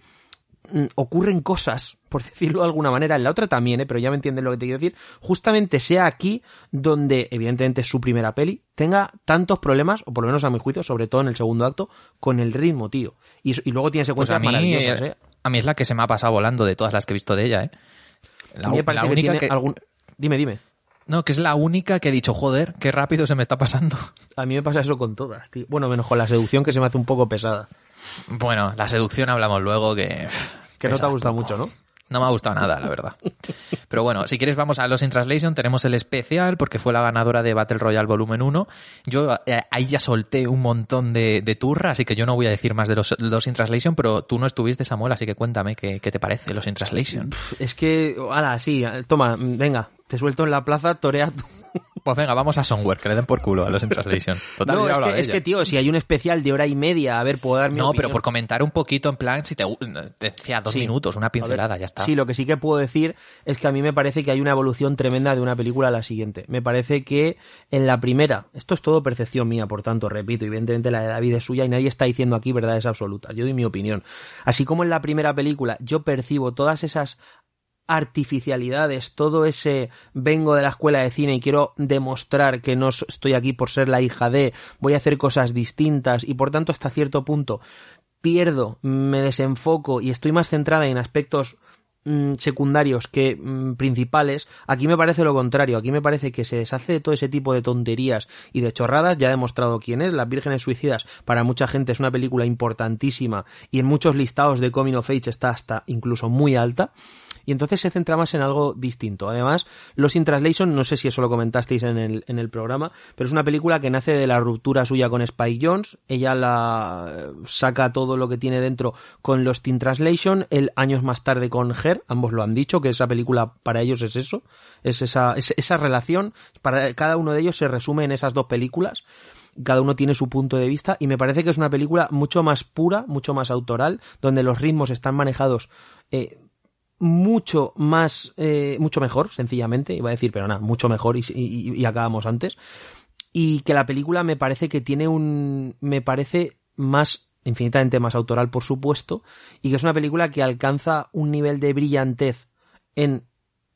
mm, ocurren cosas, [LAUGHS] por decirlo de alguna manera, en la otra también, ¿eh? pero ya me entienden lo que te quiero decir, justamente sea aquí donde, evidentemente su primera peli, tenga tantos problemas, o por lo menos a mi juicio, sobre todo en el segundo acto, con el ritmo, tío. Y, luego tiene secuencias pues maravillosas, ¿eh? A mí es la que se me ha pasado volando de todas las que he visto de ella, ¿eh? La, única que, algún... Dime, dime. No, que es la única que he dicho, joder, qué rápido se me está pasando. [LAUGHS] A mí me pasa eso con todas, tío. Bueno, menos con la seducción que se me hace un poco pesada. Bueno, la seducción hablamos luego que... Que no te ha gustado mucho, ¿no? No me ha gustado nada, la verdad. [LAUGHS] Pero bueno, si quieres vamos a los in Translation. Tenemos el especial porque fue la ganadora de Battle Royale Volumen 1. Yo eh, ahí ya solté un montón de, turra, así que yo no voy a decir más de los, los in Translation, pero tú no estuviste, Samuel, así que cuéntame qué, qué te parece los in Translation. Es que, ala, sí, toma, venga, te suelto en la plaza, torea pues venga, vamos a Somewhere, que le den por culo a los in Translation. [LAUGHS] Total, no, es, que, es que, tío, si hay un especial de hora y media, a ver, puedo dar mi No, pero por comentar un poquito, en plan, si te, decía dos minutos, una pincelada, ya está. Sí, lo que sí que puedo decir es que a mí me parece que hay una evolución tremenda de una película a la siguiente. Me parece que en la primera, esto es todo percepción mía, por tanto, repito, evidentemente la de David es suya y nadie está diciendo aquí verdades absolutas. Yo doy mi opinión. Así como en la primera película yo percibo todas esas artificialidades, todo ese vengo de la escuela de cine y quiero demostrar que no estoy aquí por ser la hija de, voy a hacer cosas distintas y por tanto hasta cierto punto pierdo, me desenfoco y estoy más centrada en aspectos mm, secundarios que mm, principales, aquí me parece lo contrario, aquí me parece que se deshace de todo ese tipo de tonterías y de chorradas, ya he demostrado quién es, Las Vírgenes Suicidas para mucha gente es una película importantísima y en muchos listados de Coming of Age está hasta incluso muy alta, y entonces se centra más en algo distinto. Además, Los in Translation, no sé si eso lo comentasteis en el, en el programa, pero es una película que nace de la ruptura suya con Spike Jones, ella la eh, saca todo lo que tiene dentro con Los in Translation, él años más tarde con Her, ambos lo han dicho, que esa película para ellos es eso, es esa, es esa relación, para cada uno de ellos se resume en esas dos películas. Cada uno tiene su punto de vista y me parece que es una película mucho más pura, mucho más autoral, donde los ritmos están manejados eh, mucho más, eh, mucho mejor, sencillamente, iba a decir, pero nada, mucho mejor y, y, acabamos antes. Y que la película me parece que tiene un, me parece más, infinitamente más autoral, por supuesto, y que es una película que alcanza un nivel de brillantez en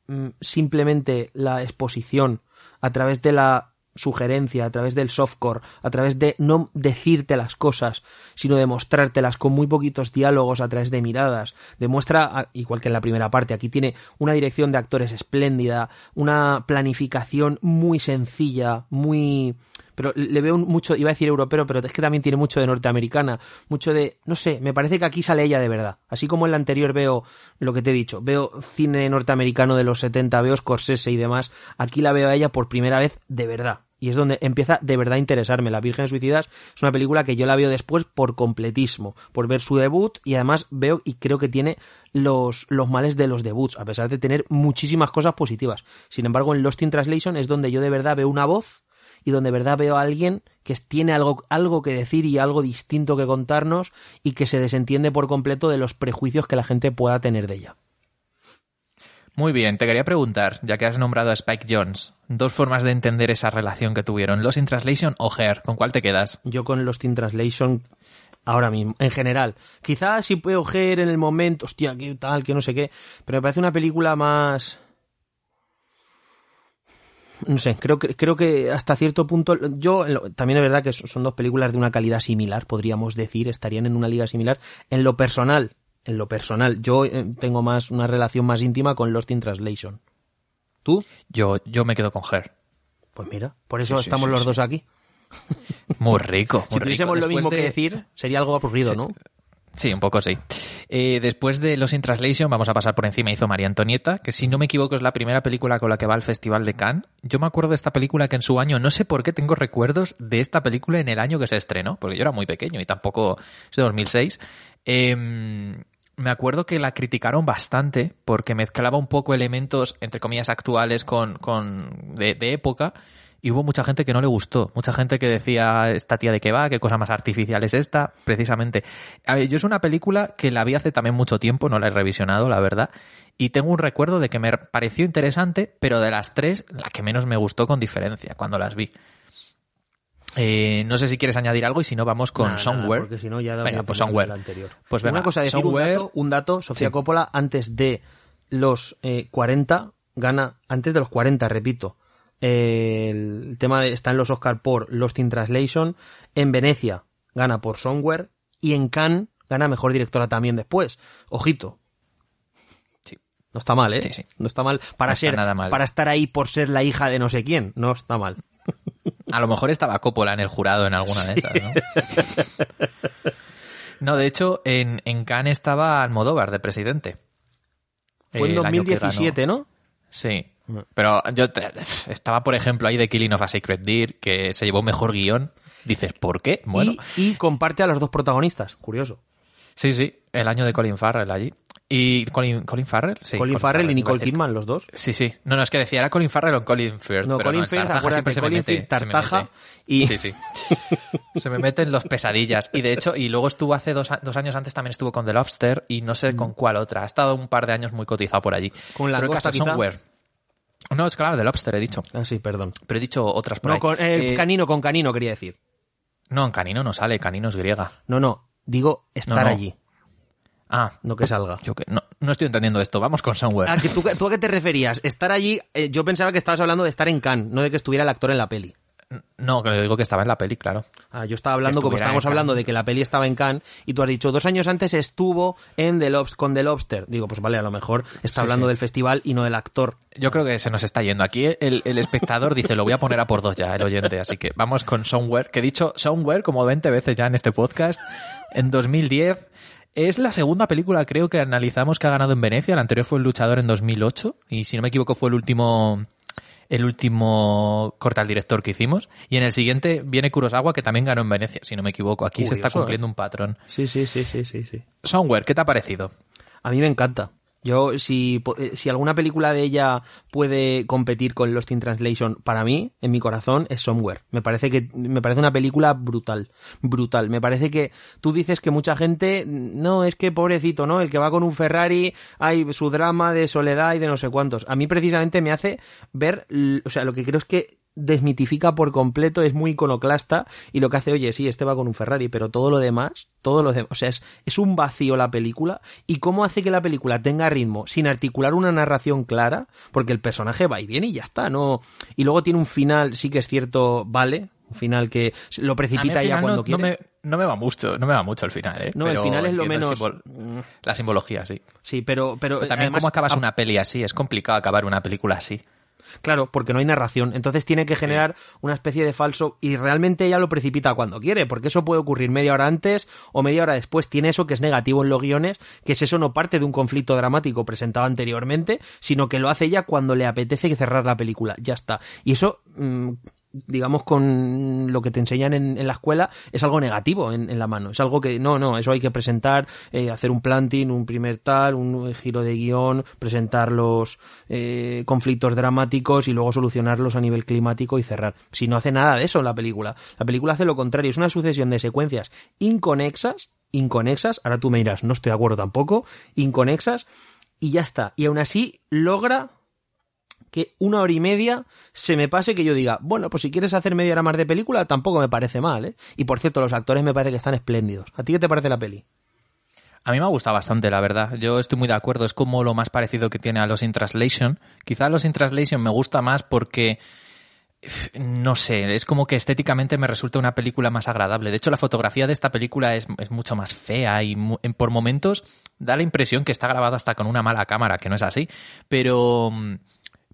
mm, simplemente la exposición a través de la sugerencia, a través del softcore, a través de no decirte las cosas, sino de mostrártelas con muy poquitos diálogos a través de miradas. Demuestra, igual que en la primera parte, aquí tiene una dirección de actores espléndida, una planificación muy sencilla, muy pero le veo mucho, iba a decir europeo, pero es que también tiene mucho de norteamericana, mucho de, no sé, me parece que aquí sale ella de verdad. Así como en la anterior veo lo que te he dicho, veo cine norteamericano de los 70, veo Scorsese y demás, aquí la veo a ella por primera vez de verdad. Y es donde empieza de verdad a interesarme. La Virgen Suicidas es una película que yo la veo después por completismo, por ver su debut y además veo y creo que tiene los, los males de los debuts, a pesar de tener muchísimas cosas positivas. Sin embargo, en Lost in Translation es donde yo de verdad veo una voz y donde de verdad veo a alguien que tiene algo, algo que decir y algo distinto que contarnos y que se desentiende por completo de los prejuicios que la gente pueda tener de ella. Muy bien, te quería preguntar, ya que has nombrado a Spike Jones, dos formas de entender esa relación que tuvieron, Lost in Translation o Her, ¿con cuál te quedas? Yo con Lost in Translation ahora mismo, en general. Quizás si puedo Her en el momento, hostia, qué tal, que no sé qué, pero me parece una película más no sé, creo que, creo que hasta cierto punto, yo, también es verdad que son dos películas de una calidad similar, podríamos decir, estarían en una liga similar. En lo personal, en lo personal, yo eh, tengo más, una relación más íntima con Lost in Translation. ¿Tú? Yo, yo me quedo con Her. Pues mira, por eso estamos los dos aquí. Muy rico. si tuviésemos lo mismo que decir, sería algo aburrido, ¿no? Sí, un poco sí. Eh, después de Los in Translation, vamos a pasar por encima, hizo María Antonieta, que si no me equivoco es la primera película con la que va al Festival de Cannes. Yo me acuerdo de esta película que en su año, no sé por qué tengo recuerdos de esta película en el año que se estrenó, porque yo era muy pequeño y tampoco es de 2006. Em, me acuerdo que la criticaron bastante porque mezclaba un poco elementos, entre comillas, actuales con, con de época y hubo mucha gente que no le gustó, mucha gente que decía, esta tía de qué va, qué cosa más artificial es esta, precisamente. A ver, yo es una película que la vi hace también mucho tiempo, no la he revisionado, la verdad, y tengo un recuerdo de que me pareció interesante, pero de las tres, la que menos me gustó con diferencia cuando las vi. Eh, no sé si quieres añadir algo y si no vamos con Somewhere. porque si no ya Venga, pues Somewhere. Anterior. Pues una cosa, decir un dato, un dato, Sofía Coppola antes de los eh, 40 gana, antes de los 40, repito, el tema de, está en los Oscar por Lost in Translation. En Venecia gana por Somewhere. Y en Cannes gana mejor directora también después. Ojito. Sí. No está mal, ¿eh? Sí, sí. No está mal para No ser, nada mal. para estar ahí por ser la hija de no sé quién. No está mal. A lo mejor estaba Coppola en el jurado en alguna de esas, ¿no? No, de hecho, en, en Cannes estaba Almodóvar de presidente. Fue en El año que 2017, ¿no? Sí. Pero yo te- estaba, por ejemplo, ahí de Killing of a Sacred Deer, que se llevó mejor guion. Dices, ¿por qué? Bueno, Y, y comparte a los dos protagonistas. Curioso. sí, sí, el año de Colin Farrell allí. ¿Y Colin, Colin Farrell? Sí, Colin Farrell y Nicole. Kidman, los dos. Sí, sí. No, no, es que decía, ¿era Colin Farrell o Colin Firth? No, pero Colin el Firth, acuérdate, se me Colin mete, Firth, se me mete. y- Sí, sí. [LAUGHS] Se me meten los pesadillas. Y de hecho, y luego estuvo hace dos, dos años antes, también estuvo con The Lobster y no sé con cuál otra. Ha estado un par de años muy cotizado por allí. Mm. Con Pero el caso quizá. Somewhere. No, es claro, The Lobster he dicho. Ah, sí, perdón. Pero he dicho otras por No, ahí. con, eh, Eh, canino con canino quería decir. no, en Canino no sale, Canino es griega. No, no. Digo estar No, no. allí, Ah, no que salga. yo que no, no estoy entendiendo esto. Vamos con Somewhere. Ah, que tú, ¿Tú a qué te referías? Estar allí, eh, yo pensaba que estabas hablando de estar en Cannes, no de que estuviera el actor en la peli. No, que digo que estaba en la peli, claro. Ah, yo estaba hablando, como estábamos hablando de que la peli estaba en Cannes, y tú has dicho, dos años antes estuvo en The con The Lobster. Digo, pues vale, a lo mejor está Sí, hablando sí. del festival y no del actor. Yo creo que se nos está yendo. Aquí el, el espectador dice, lo voy a poner a por dos ya, el oyente. Así que vamos con Somewhere, que he dicho Somewhere como 20 veces ya en este podcast. En 2010 es la segunda película, creo que analizamos que ha ganado en Venecia. La anterior fue El Luchador en 2008. Y si no me equivoco fue el último el último corta al director que hicimos. Y en el siguiente viene Kurosawa, que también ganó en Venecia, si no me equivoco. Aquí se está cumpliendo un patrón. Sí, sí, sí, sí, sí, sí. Somewhere, ¿qué te ha parecido? A mí me encanta. Yo, si, eh, si alguna película de ella puede competir con Lost in Translation, para mí, en mi corazón, es Somewhere. Me parece que, me parece una película brutal. Brutal. Me parece que tú dices que mucha gente, no, es que pobrecito, ¿no? El que va con un Ferrari, hay su drama de soledad y de no sé cuántos. A mí precisamente me hace ver, o sea, lo que creo es que desmitifica por completo, es muy iconoclasta y lo que hace, oye, sí, este va con un Ferrari, pero todo lo demás, todo lo demás, o sea, es, es un vacío la película y cómo hace que la película tenga ritmo sin articular una narración clara, porque el personaje va y viene y ya está, no, y luego tiene un final, sí que es cierto, vale, un final que lo precipita ya cuando no, quiere. no me, no me va mucho, no me va mucho el final, ¿eh? No, el final es lo menos- simbol- la simbología, sí. Sí, pero, pero, Pero también además, cómo acabas una peli así, es complicado acabar una película así. Claro, porque no hay narración. Entonces tiene que generar una especie de falso y realmente ella lo precipita cuando quiere, porque eso puede ocurrir media hora antes o media hora después. Tiene eso que es negativo en los guiones, que es eso no parte de un conflicto dramático presentado anteriormente, sino que lo hace ella cuando le apetece cerrar la película. Ya está. Y eso, mm, digamos, con lo que te enseñan en, en la escuela, es algo negativo en, en la mano. Es algo que, no, no, eso hay que presentar, eh, hacer un planting, un primer tal, un giro de guion, presentar los eh, conflictos dramáticos y luego solucionarlos a nivel climático y cerrar. Si no hace nada de eso la película. La película hace lo contrario, es una sucesión de secuencias inconexas, inconexas, ahora tú me dirás, no estoy de acuerdo tampoco, inconexas, y ya está. Y aún así logra que una hora y media se me pase que yo diga, bueno, pues si quieres hacer media hora más de película, tampoco me parece mal, ¿eh? Y por cierto, los actores me parece que están espléndidos. ¿A ti qué te parece la peli? A mí me ha gustado bastante, la verdad. Yo estoy muy de acuerdo. Es como lo más parecido que tiene a Los in Translation. Quizá Los in Translation me gusta más porque no sé, es como que estéticamente me resulta una película más agradable. De hecho, la fotografía de esta película es, es mucho más fea y por momentos da la impresión que está grabado hasta con una mala cámara, que no es así. Pero,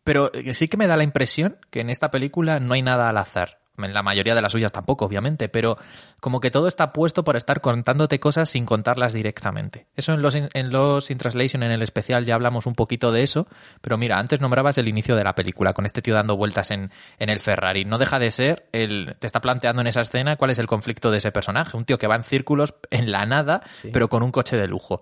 pero sí que me da la impresión que en esta película no hay nada al azar. En la mayoría de las suyas tampoco, obviamente, pero como que todo está puesto por estar contándote cosas sin contarlas directamente. Eso en los, en los In Translation, en el especial, ya hablamos un poquito de eso, pero mira, antes nombrabas el inicio de la película, con este tío dando vueltas en, en el Ferrari. No deja de ser, el, te está planteando en esa escena cuál es el conflicto de ese personaje. Un tío que va en círculos en la nada, pero con un coche de lujo.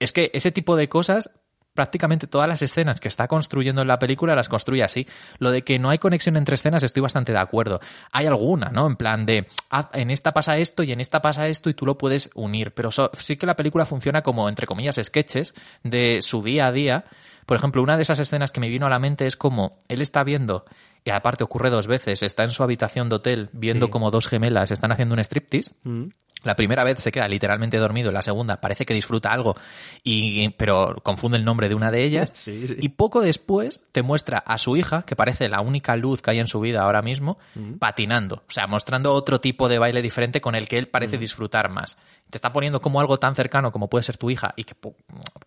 Es que ese tipo de cosas, prácticamente todas las escenas que está construyendo en la película las construye así. Lo de que no hay conexión entre escenas estoy bastante de acuerdo. Hay alguna, ¿no? En plan de, en esta pasa esto y en esta pasa esto y tú lo puedes unir. Pero sí que la película funciona como, entre comillas, sketches de su día a día. Por ejemplo, una de esas escenas que me vino a la mente es como él está viendo, y aparte ocurre dos veces, está en su habitación de hotel viendo Sí. como dos gemelas están haciendo un striptease. Mm. La primera vez se queda literalmente dormido, la segunda parece que disfruta algo, y, pero confunde el nombre de una de ellas. [LAUGHS] Sí, sí. Y poco después te muestra a su hija, que parece la única luz que hay en su vida ahora mismo, patinando. O sea, mostrando otro tipo de baile diferente con el que él parece disfrutar más. Te está poniendo como algo tan cercano como puede ser tu hija y que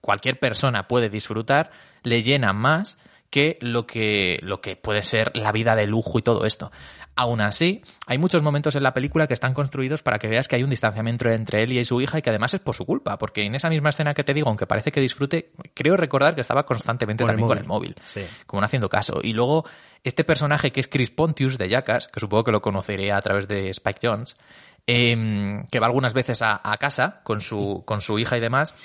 cualquier persona puede disfrutar, le llena más que lo que lo que puede ser la vida de lujo y todo esto. Aún así, hay muchos momentos en la película que están construidos para que veas que hay un distanciamiento entre él y su hija y que además es por su culpa, porque en esa misma escena que te digo, aunque parece que disfrute, creo recordar que estaba constantemente Con el también con el móvil, Sí. como no haciendo caso. Y luego este personaje que es Chris Pontius de Jackass, que supongo que lo conoceré a través de Spike Jones, em, que va algunas veces a, a casa con su, con su hija y demás,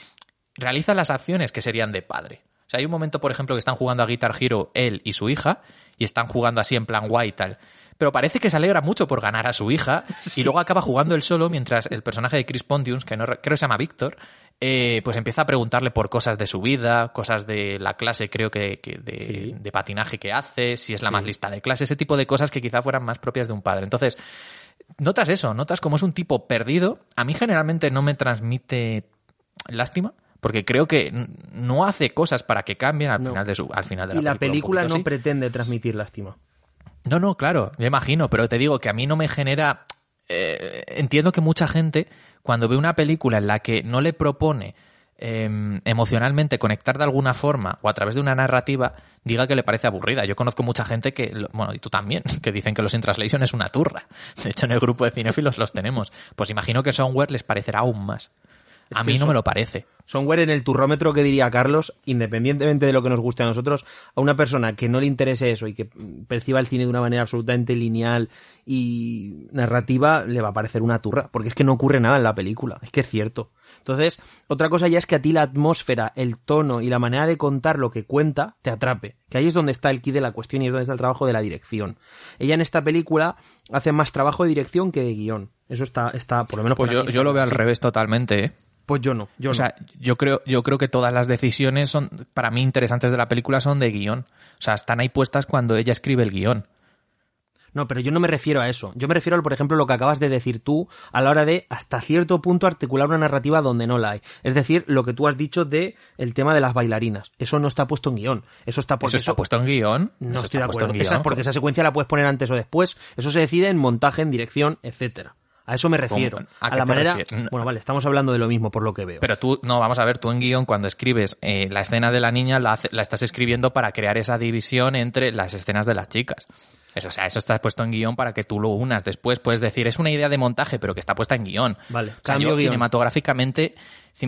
realiza las acciones que serían de padre. O sea, hay un momento, por ejemplo, que están jugando a Guitar Hero él y su hija, y están jugando así en plan guay y tal. Pero parece que se alegra mucho por ganar a su hija, [LAUGHS] y luego acaba jugando él solo, mientras el personaje de Chris Pontius, que no re- creo que se llama Víctor, eh, pues empieza a preguntarle por cosas de su vida, cosas de la clase, creo que, que de, Sí. de patinaje que hace, si es la más lista de clase, ese tipo de cosas que quizá fueran más propias de un padre. Entonces, notas eso, notas como es un tipo perdido. A mí generalmente no me transmite lástima, porque creo que no hace cosas para que cambien al No. final de su al final de la Y la película un no poquito sí. pretende transmitir lástima. No, no, claro, me imagino, pero te digo que a mí no me genera. eh, entiendo que mucha gente, cuando ve una película en la que no le propone em, emocionalmente conectar de alguna forma o a través de una narrativa, diga que le parece aburrida. Yo conozco mucha gente que, bueno, y tú también, [LAUGHS] que dicen que los in translation es una turra. De hecho, en el grupo de cinéfilos los tenemos. Pues imagino que Somewhere les parecerá aún más. Es a mí no me lo parece. Somewhere en el turrómetro que diría Carlos, independientemente de lo que nos guste a nosotros, a una persona que no le interese eso y que perciba el cine de una manera absolutamente lineal y narrativa, le va a parecer una turra, porque es que no ocurre nada en la película, es que es cierto. Entonces, otra cosa ya es que a ti la atmósfera, el tono y la manera de contar lo que cuenta te atrape, que ahí es donde está el key de la cuestión y es donde está el trabajo de la dirección. Ella en esta película hace más trabajo de dirección que de guion. Eso está, está por lo menos Pues por yo, yo lo veo al Sí. revés totalmente, ¿eh? Pues yo no, yo o no. sea, yo creo, yo creo que todas las decisiones son, para mí, interesantes de la película son de guion. O sea, están ahí puestas cuando ella escribe el guion. No, pero yo no me refiero a eso. Yo me refiero, por ejemplo, a lo que acabas de decir tú a la hora de, hasta cierto punto, articular una narrativa donde no la hay. Es decir, lo que tú has dicho de el tema de las bailarinas. Eso no está puesto en guion. Eso está porque ¿Eso está puesto en guion? No Eso estoy de está puesto acuerdo. en Esa- porque esa secuencia la puedes poner antes o después. Eso se decide en montaje, en dirección, etcétera. A eso me refiero. ¿A la manera. refieres? Bueno, vale, estamos hablando de lo mismo por lo que veo. Pero tú, no, vamos a ver, tú en guion cuando escribes eh, la escena de la niña la, estás escribiendo para crear esa división entre las escenas de las chicas. Eso, o sea, eso está puesto en guion para que tú lo unas. Después puedes decir, es una idea de montaje, pero que está puesta en guion. Vale, O sea, cambio yo guion. cinematográficamente,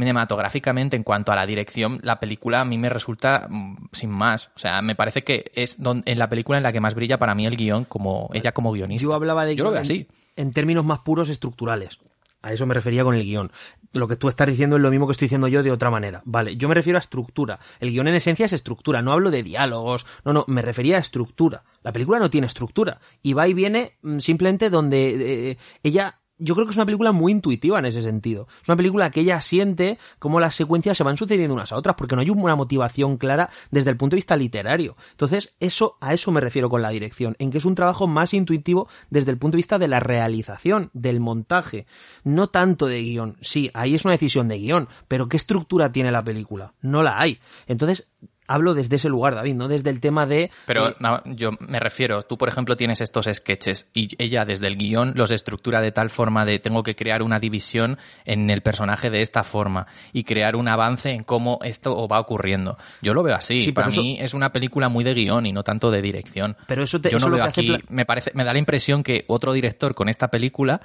cinematográficamente, en cuanto a la dirección, la película a mí me resulta mm, sin más. O sea, me parece que es don- en la película en la que más brilla para mí el guion, como ella como guionista. Yo hablaba de Yo lo guion veo en- así. En, términos más puros estructurales. A eso me refería con el guion. Lo que tú estás diciendo es lo mismo que estoy diciendo yo de otra manera. Vale, yo me refiero a estructura. El guion en esencia es estructura, no hablo de diálogos. No, no, me refería a estructura. La película no tiene estructura. Y va y viene mm, simplemente donde eh, ella yo creo que es una película muy intuitiva en ese sentido. Es una película que ella siente cómo las secuencias se van sucediendo unas a otras, porque no hay una motivación clara desde el punto de vista literario. Entonces, eso, a eso me refiero con la dirección, en que es un trabajo más intuitivo desde el punto de vista de la realización, del montaje, no tanto de guion. Sí, ahí es una decisión de guion, pero ¿qué estructura tiene la película? No la hay. Entonces, hablo desde ese lugar, David, no desde el tema de... Pero eh, no, yo me refiero, tú por ejemplo tienes estos sketches y ella desde el guion los estructura de tal forma de tengo que crear una división en el personaje de esta forma y crear un avance en cómo esto va ocurriendo. Yo lo veo así. Sí, Para eso- mí es una película muy de guion y no tanto de dirección. Pero eso te- yo eso no lo veo aquí, me parece, me da la impresión que otro director con esta película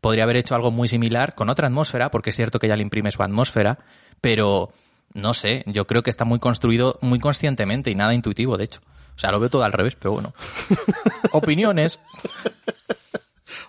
podría haber hecho algo muy similar con otra atmósfera, porque es cierto que ella le imprime su atmósfera, pero no sé, yo creo que está muy construido muy conscientemente y nada intuitivo, de hecho. O sea, lo veo todo al revés, pero bueno. [LAUGHS] Opiniones.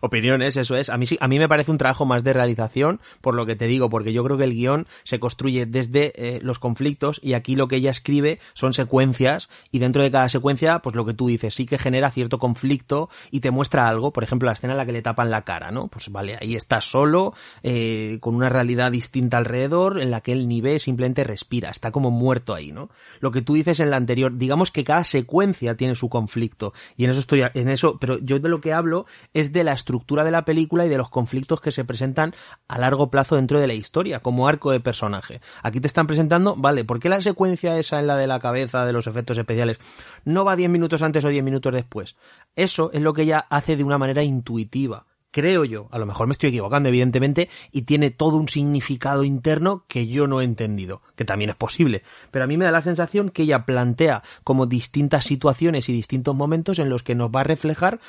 Opiniones, eso es. A mí sí, a mí me parece un trabajo más de realización, por lo que te digo, porque yo creo que el guion se construye desde eh, los conflictos y aquí lo que ella escribe son secuencias y dentro de cada secuencia, pues lo que tú dices, sí que genera cierto conflicto y te muestra algo. Por ejemplo, la escena en la que le tapan la cara, ¿no? Pues vale, ahí está solo, eh, con una realidad distinta alrededor, en la que él ni ve, simplemente respira, está como muerto ahí, ¿no? Lo que tú dices en la anterior, digamos que cada secuencia tiene su conflicto y en eso estoy, en eso, pero yo de lo que hablo es de la estructura de la película y de los conflictos que se presentan a largo plazo dentro de la historia, como arco de personaje. Aquí te están presentando, vale, ¿por qué la secuencia esa en la de la cabeza de los efectos especiales no va 10 minutos antes o 10 minutos después? Eso es lo que ella hace de una manera intuitiva. Creo yo, a lo mejor me estoy equivocando, evidentemente, y tiene todo un significado interno que yo no he entendido, que también es posible. Pero a mí me da la sensación que ella plantea como distintas situaciones y distintos momentos en los que nos va a reflejar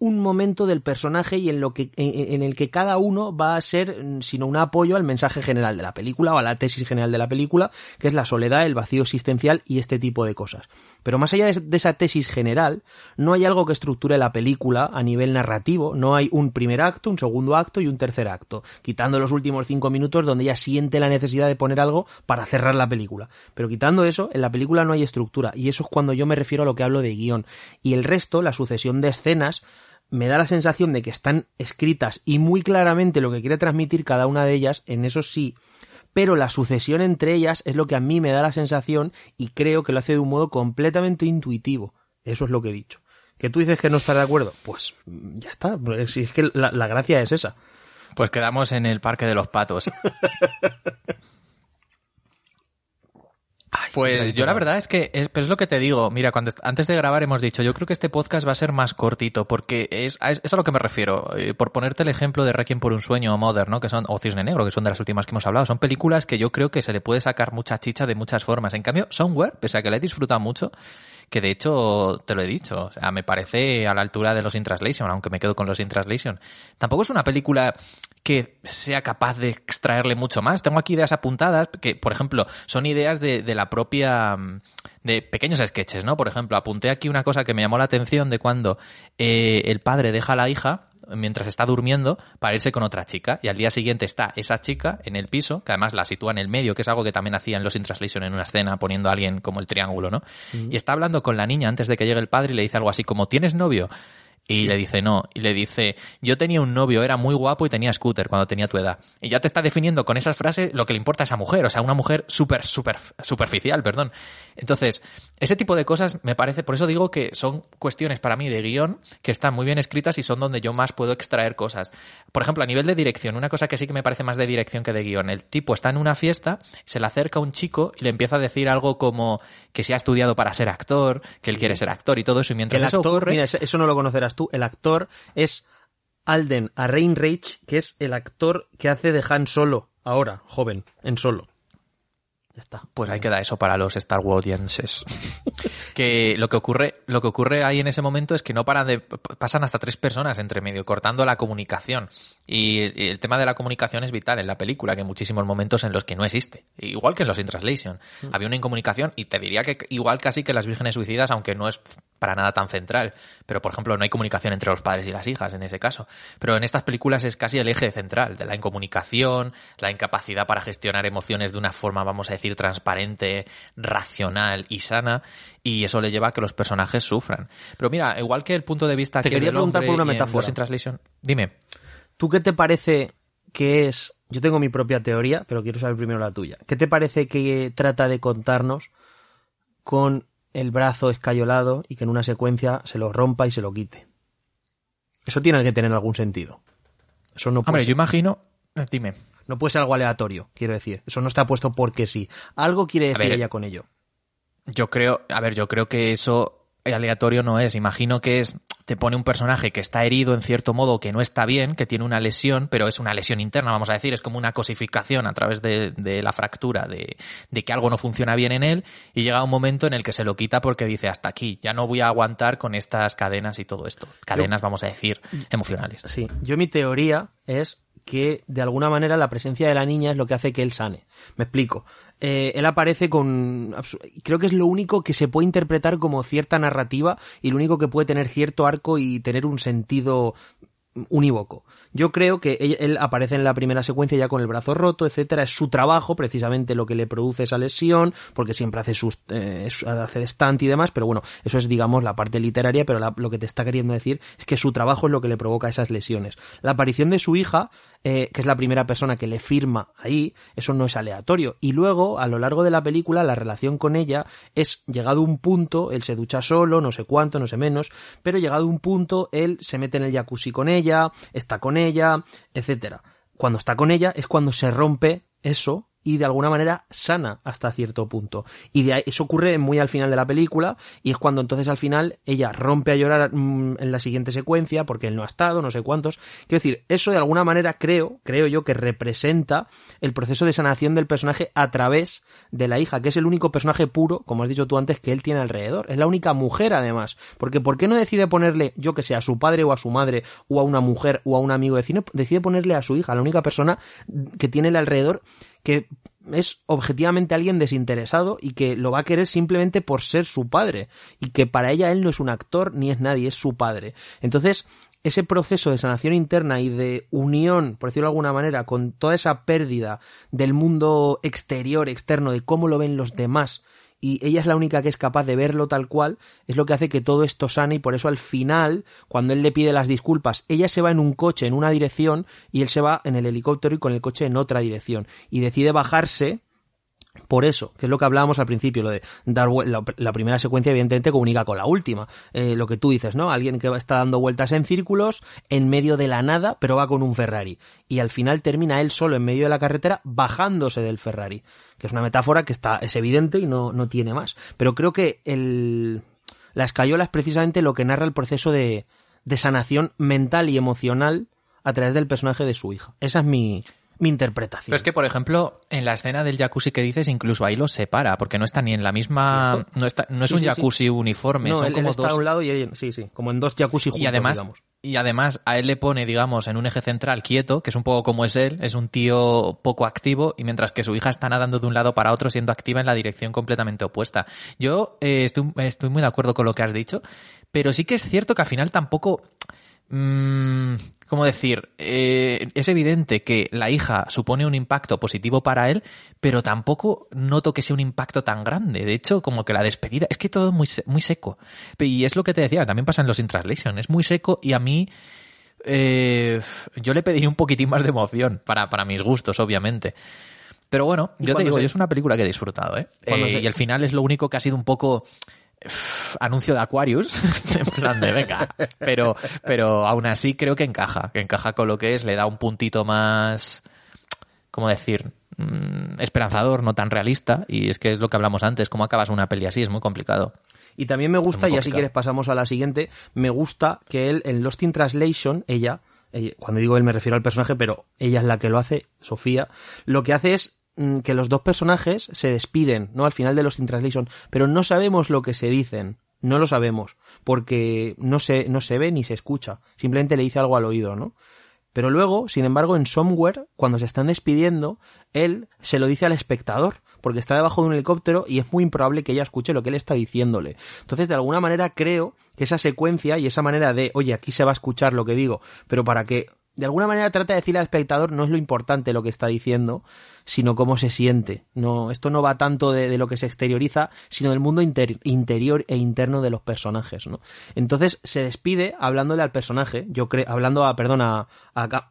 un momento del personaje y en lo que en, el que cada uno va a ser mm, sino un apoyo al mensaje general de la película o a la tesis general de la película, que es la soledad, el vacío existencial y este tipo de cosas. Pero más allá de esa tesis general, no hay algo que estructure la película a nivel narrativo, no hay un primer acto, un segundo acto y un tercer acto, quitando los últimos cinco minutos donde ella siente la necesidad de poner algo para cerrar la película. Pero quitando eso, en la película no hay estructura, y eso es cuando yo me refiero a lo que hablo de guion. Y el resto, la sucesión de escenas, me da la sensación de que están escritas y muy claramente lo que quiere transmitir cada una de ellas, en eso sí, pero la sucesión entre ellas es lo que a mí me da la sensación y creo que lo hace de un modo completamente intuitivo. Eso es lo que he dicho. ¿Que tú dices que no estás de acuerdo? Pues mm, ya está. Pues Si es que la, la gracia es esa. Pues quedamos en el Parque de los Patos. [LAUGHS] Pues yo la verdad es que es, pero es lo que te digo. Mira, cuando antes de grabar hemos dicho, yo creo que este podcast va a ser más cortito porque es, a- es a lo que me refiero. Eh, por ponerte el ejemplo de Requiem por un sueño o Mother, ¿no? Que son o Cisne Negro, que son de las últimas que hemos hablado, son películas que yo creo que se le puede sacar mucha chicha de muchas formas. En cambio, Somewhere, pese a que la he disfrutado mucho, que de hecho te lo he dicho, o sea, me parece a la altura de los In Translation, aunque me quedo con los In Translation. Tampoco es una película que sea capaz de extraerle mucho más. Tengo aquí ideas apuntadas que, por ejemplo, son ideas de, de la propia mm, de pequeños sketches, ¿no? Por ejemplo, apunté aquí una cosa que me llamó la atención de cuando eh, el padre deja a la hija mientras está durmiendo para irse con otra chica y al día siguiente está esa chica en el piso, que además la sitúa en el medio, que es algo que también hacían los in translation en una escena poniendo a alguien como el triángulo, ¿no? Y está hablando con la niña antes de que llegue el padre y le dice algo así como ¿tienes novio? Y le dice no, y le dice, yo tenía un novio, era muy guapo y tenía scooter cuando tenía tu edad. Y ya te está definiendo con esas frases lo que le importa a esa mujer, o sea, una mujer súper, súper superficial, perdón. Entonces, ese tipo de cosas me parece, por eso digo que son cuestiones para mí de guion que están muy bien escritas y son donde yo más puedo extraer cosas. Por ejemplo, a nivel de dirección, una cosa que sí que me parece más de dirección que de guion. El tipo está en una fiesta, se le acerca un chico y le empieza a decir algo como que se ha estudiado para ser actor, que él quiere ser actor y todo eso. Y mientras El eso actor, ocurre, mira, eso no lo conocerás El actor es Alden Ehrenreich, que es el actor que hace de Han Solo, ahora, joven, en Solo. Está. Pues ahí queda eso para los Star Wars audiences. [LAUGHS] que lo que ocurre, lo que ocurre ahí en ese momento es que no paran de, pasan hasta tres personas entre medio, cortando la comunicación. Y el, tema de la comunicación es vital en la película, que hay muchísimos momentos en los que no existe. Igual que en los In Translation. Había una incomunicación, y te diría que igual casi que las vírgenes suicidas, aunque no es para nada tan central. Pero, por ejemplo, no hay comunicación entre los padres y las hijas en ese caso. Pero en estas películas es casi el eje central de la incomunicación, la incapacidad para gestionar emociones de una forma, vamos a decir, transparente, racional y sana. Y eso le lleva a que los personajes sufran. Pero mira, igual que el punto de vista Te que quería preguntar por una metáfora. Translation. Dime. ¿Tú qué te parece que es? Yo tengo mi propia teoría, pero quiero saber primero la tuya. ¿Qué te parece que trata de contarnos con el brazo escayolado y que en una secuencia se lo rompa y se lo quite? Eso tiene que tener algún sentido. Eso no puede, Hombre, ser, yo imagino... eh, Dime. no puede ser algo aleatorio, quiero decir. Eso no está puesto porque sí. Algo quiere decir ver, ella con ello. Yo creo, a ver, yo creo que eso aleatorio no es. Imagino que es te pone un personaje que está herido en cierto modo, que no está bien, que tiene una lesión, pero es una lesión interna, vamos a decir, es como una cosificación a través de, la fractura, de, que algo no funciona bien en él, y llega un momento en el que se lo quita porque dice hasta aquí, ya no voy a aguantar con estas cadenas y todo esto. Cadenas, vamos a decir, emocionales. Sí, yo mi teoría es que de alguna manera la presencia de la niña es lo que hace que él sane. Me explico. Eh, él aparece con... Creo que es lo único que se puede interpretar como cierta narrativa y lo único que puede tener cierto arco y tener un sentido unívoco. Yo creo que él, aparece en la primera secuencia ya con el brazo roto, etcétera. Es su trabajo, precisamente lo que le produce esa lesión, porque siempre hace sus eh, hace de y demás. Pero bueno, eso es digamos la parte literaria. Pero lo que te está queriendo decir es que su trabajo es lo que le provoca esas lesiones. La aparición de su hija, eh, que es la primera persona que le firma ahí, eso no es aleatorio. Y luego, a lo largo de la película, la relación con ella es llegado un punto, él se ducha solo, no sé cuánto, no sé menos, pero llegado un punto, él se mete en el jacuzzi con ella está con ella, etcétera. Cuando está con ella es cuando se rompe eso y de alguna manera sana hasta cierto punto. Y de eso ocurre muy al final de la película y es cuando entonces al final ella rompe a llorar mm, en la siguiente secuencia porque él no ha estado, no sé cuántos. Quiero decir, eso de alguna manera creo, creo yo que representa el proceso de sanación del personaje a través de la hija, que es el único personaje puro, como has dicho tú antes, que él tiene alrededor. Es la única mujer además. Porque ¿por qué no decide ponerle, yo que sé, a su padre o a su madre o a una mujer o a un amigo de cine, decide ponerle a su hija, la única persona que tiene el alrededor que es objetivamente alguien desinteresado y que lo va a querer simplemente por ser su padre y que para ella él no es un actor ni es nadie, es su padre. Entonces, ese proceso de sanación interna y de unión, por decirlo de alguna manera, con toda esa pérdida del mundo exterior, externo, de cómo lo ven los demás y ella es la única que es capaz de verlo tal cual, es lo que hace que todo esto sane y por eso al final, cuando él le pide las disculpas, ella se va en un coche en una dirección y él se va en el helicóptero y con el coche en otra dirección y decide bajarse por eso, que es lo que hablábamos al principio, lo de dar la, la primera secuencia evidentemente comunica con la última. Eh, lo que tú dices, ¿no? Alguien que está dando vueltas en círculos en medio de la nada, pero va con un Ferrari. Y al final termina él solo en medio de la carretera bajándose del Ferrari. Que es una metáfora que está, es evidente y no, no tiene más. Pero creo que el, la escayola es precisamente lo que narra el proceso de, de sanación mental y emocional a través del personaje de su hija. Esa es mi, mi interpretación. Pero es que, por ejemplo, en la escena del jacuzzi que dices, incluso ahí los separa, porque no está ni en la misma... No, está, no es un jacuzzi uniforme, son como está dos... a un lado y él, sí, sí, como en dos jacuzzi juntos, y además, digamos. Y además a él le pone, digamos, en un eje central quieto, que es un poco como es él, es un tío poco activo, y mientras que su hija está nadando de un lado para otro, siendo activa en la dirección completamente opuesta. Yo eh, estoy, estoy muy de acuerdo con lo que has dicho, pero sí que es cierto que al final tampoco... Mmm, ¿Cómo decir? Eh, es evidente que la hija supone un impacto positivo para él, pero tampoco noto que sea un impacto tan grande. De hecho, como que la despedida, es que todo muy, muy seco. Y es lo que te decía, también pasa en los in translation, es muy seco y a mí eh, yo le pediría un poquitín más de emoción para, para mis gustos, obviamente. Pero bueno, yo te digo, yo es una película que he disfrutado, ¿eh? eh y el final es lo único que ha sido un poco anuncio de Aquarius, [LAUGHS] en plan de venga, pero, pero aún así creo que encaja, que encaja con lo que es, le da un puntito más, ¿cómo decir? Mm, esperanzador, no tan realista, y es que es lo que hablamos antes, cómo acabas una peli así, es muy complicado. Y también me gusta, y así quieres pasamos a la siguiente, me gusta que él en Lost in Translation, ella, cuando digo él me refiero al personaje, pero ella es la que lo hace, Sofía, lo que hace es que los dos personajes se despiden, ¿no? Al final de los In Translation, pero no sabemos lo que se dicen. No lo sabemos, porque no se, no se ve ni se escucha. Simplemente le dice algo al oído, ¿no? Pero luego, sin embargo, en Somewhere, cuando se están despidiendo, él se lo dice al espectador, porque está debajo de un helicóptero y es muy improbable que ella escuche lo que él está diciéndole. Entonces, de alguna manera, creo que esa secuencia y esa manera de, oye, aquí se va a escuchar lo que digo, pero para que de alguna manera trata de decirle al espectador no es lo importante lo que está diciendo, sino cómo se siente. No, esto no va tanto de, lo que se exterioriza, sino del mundo interior e interno de los personajes, ¿no? Entonces se despide hablándole al personaje, yo creo, hablando a, perdona,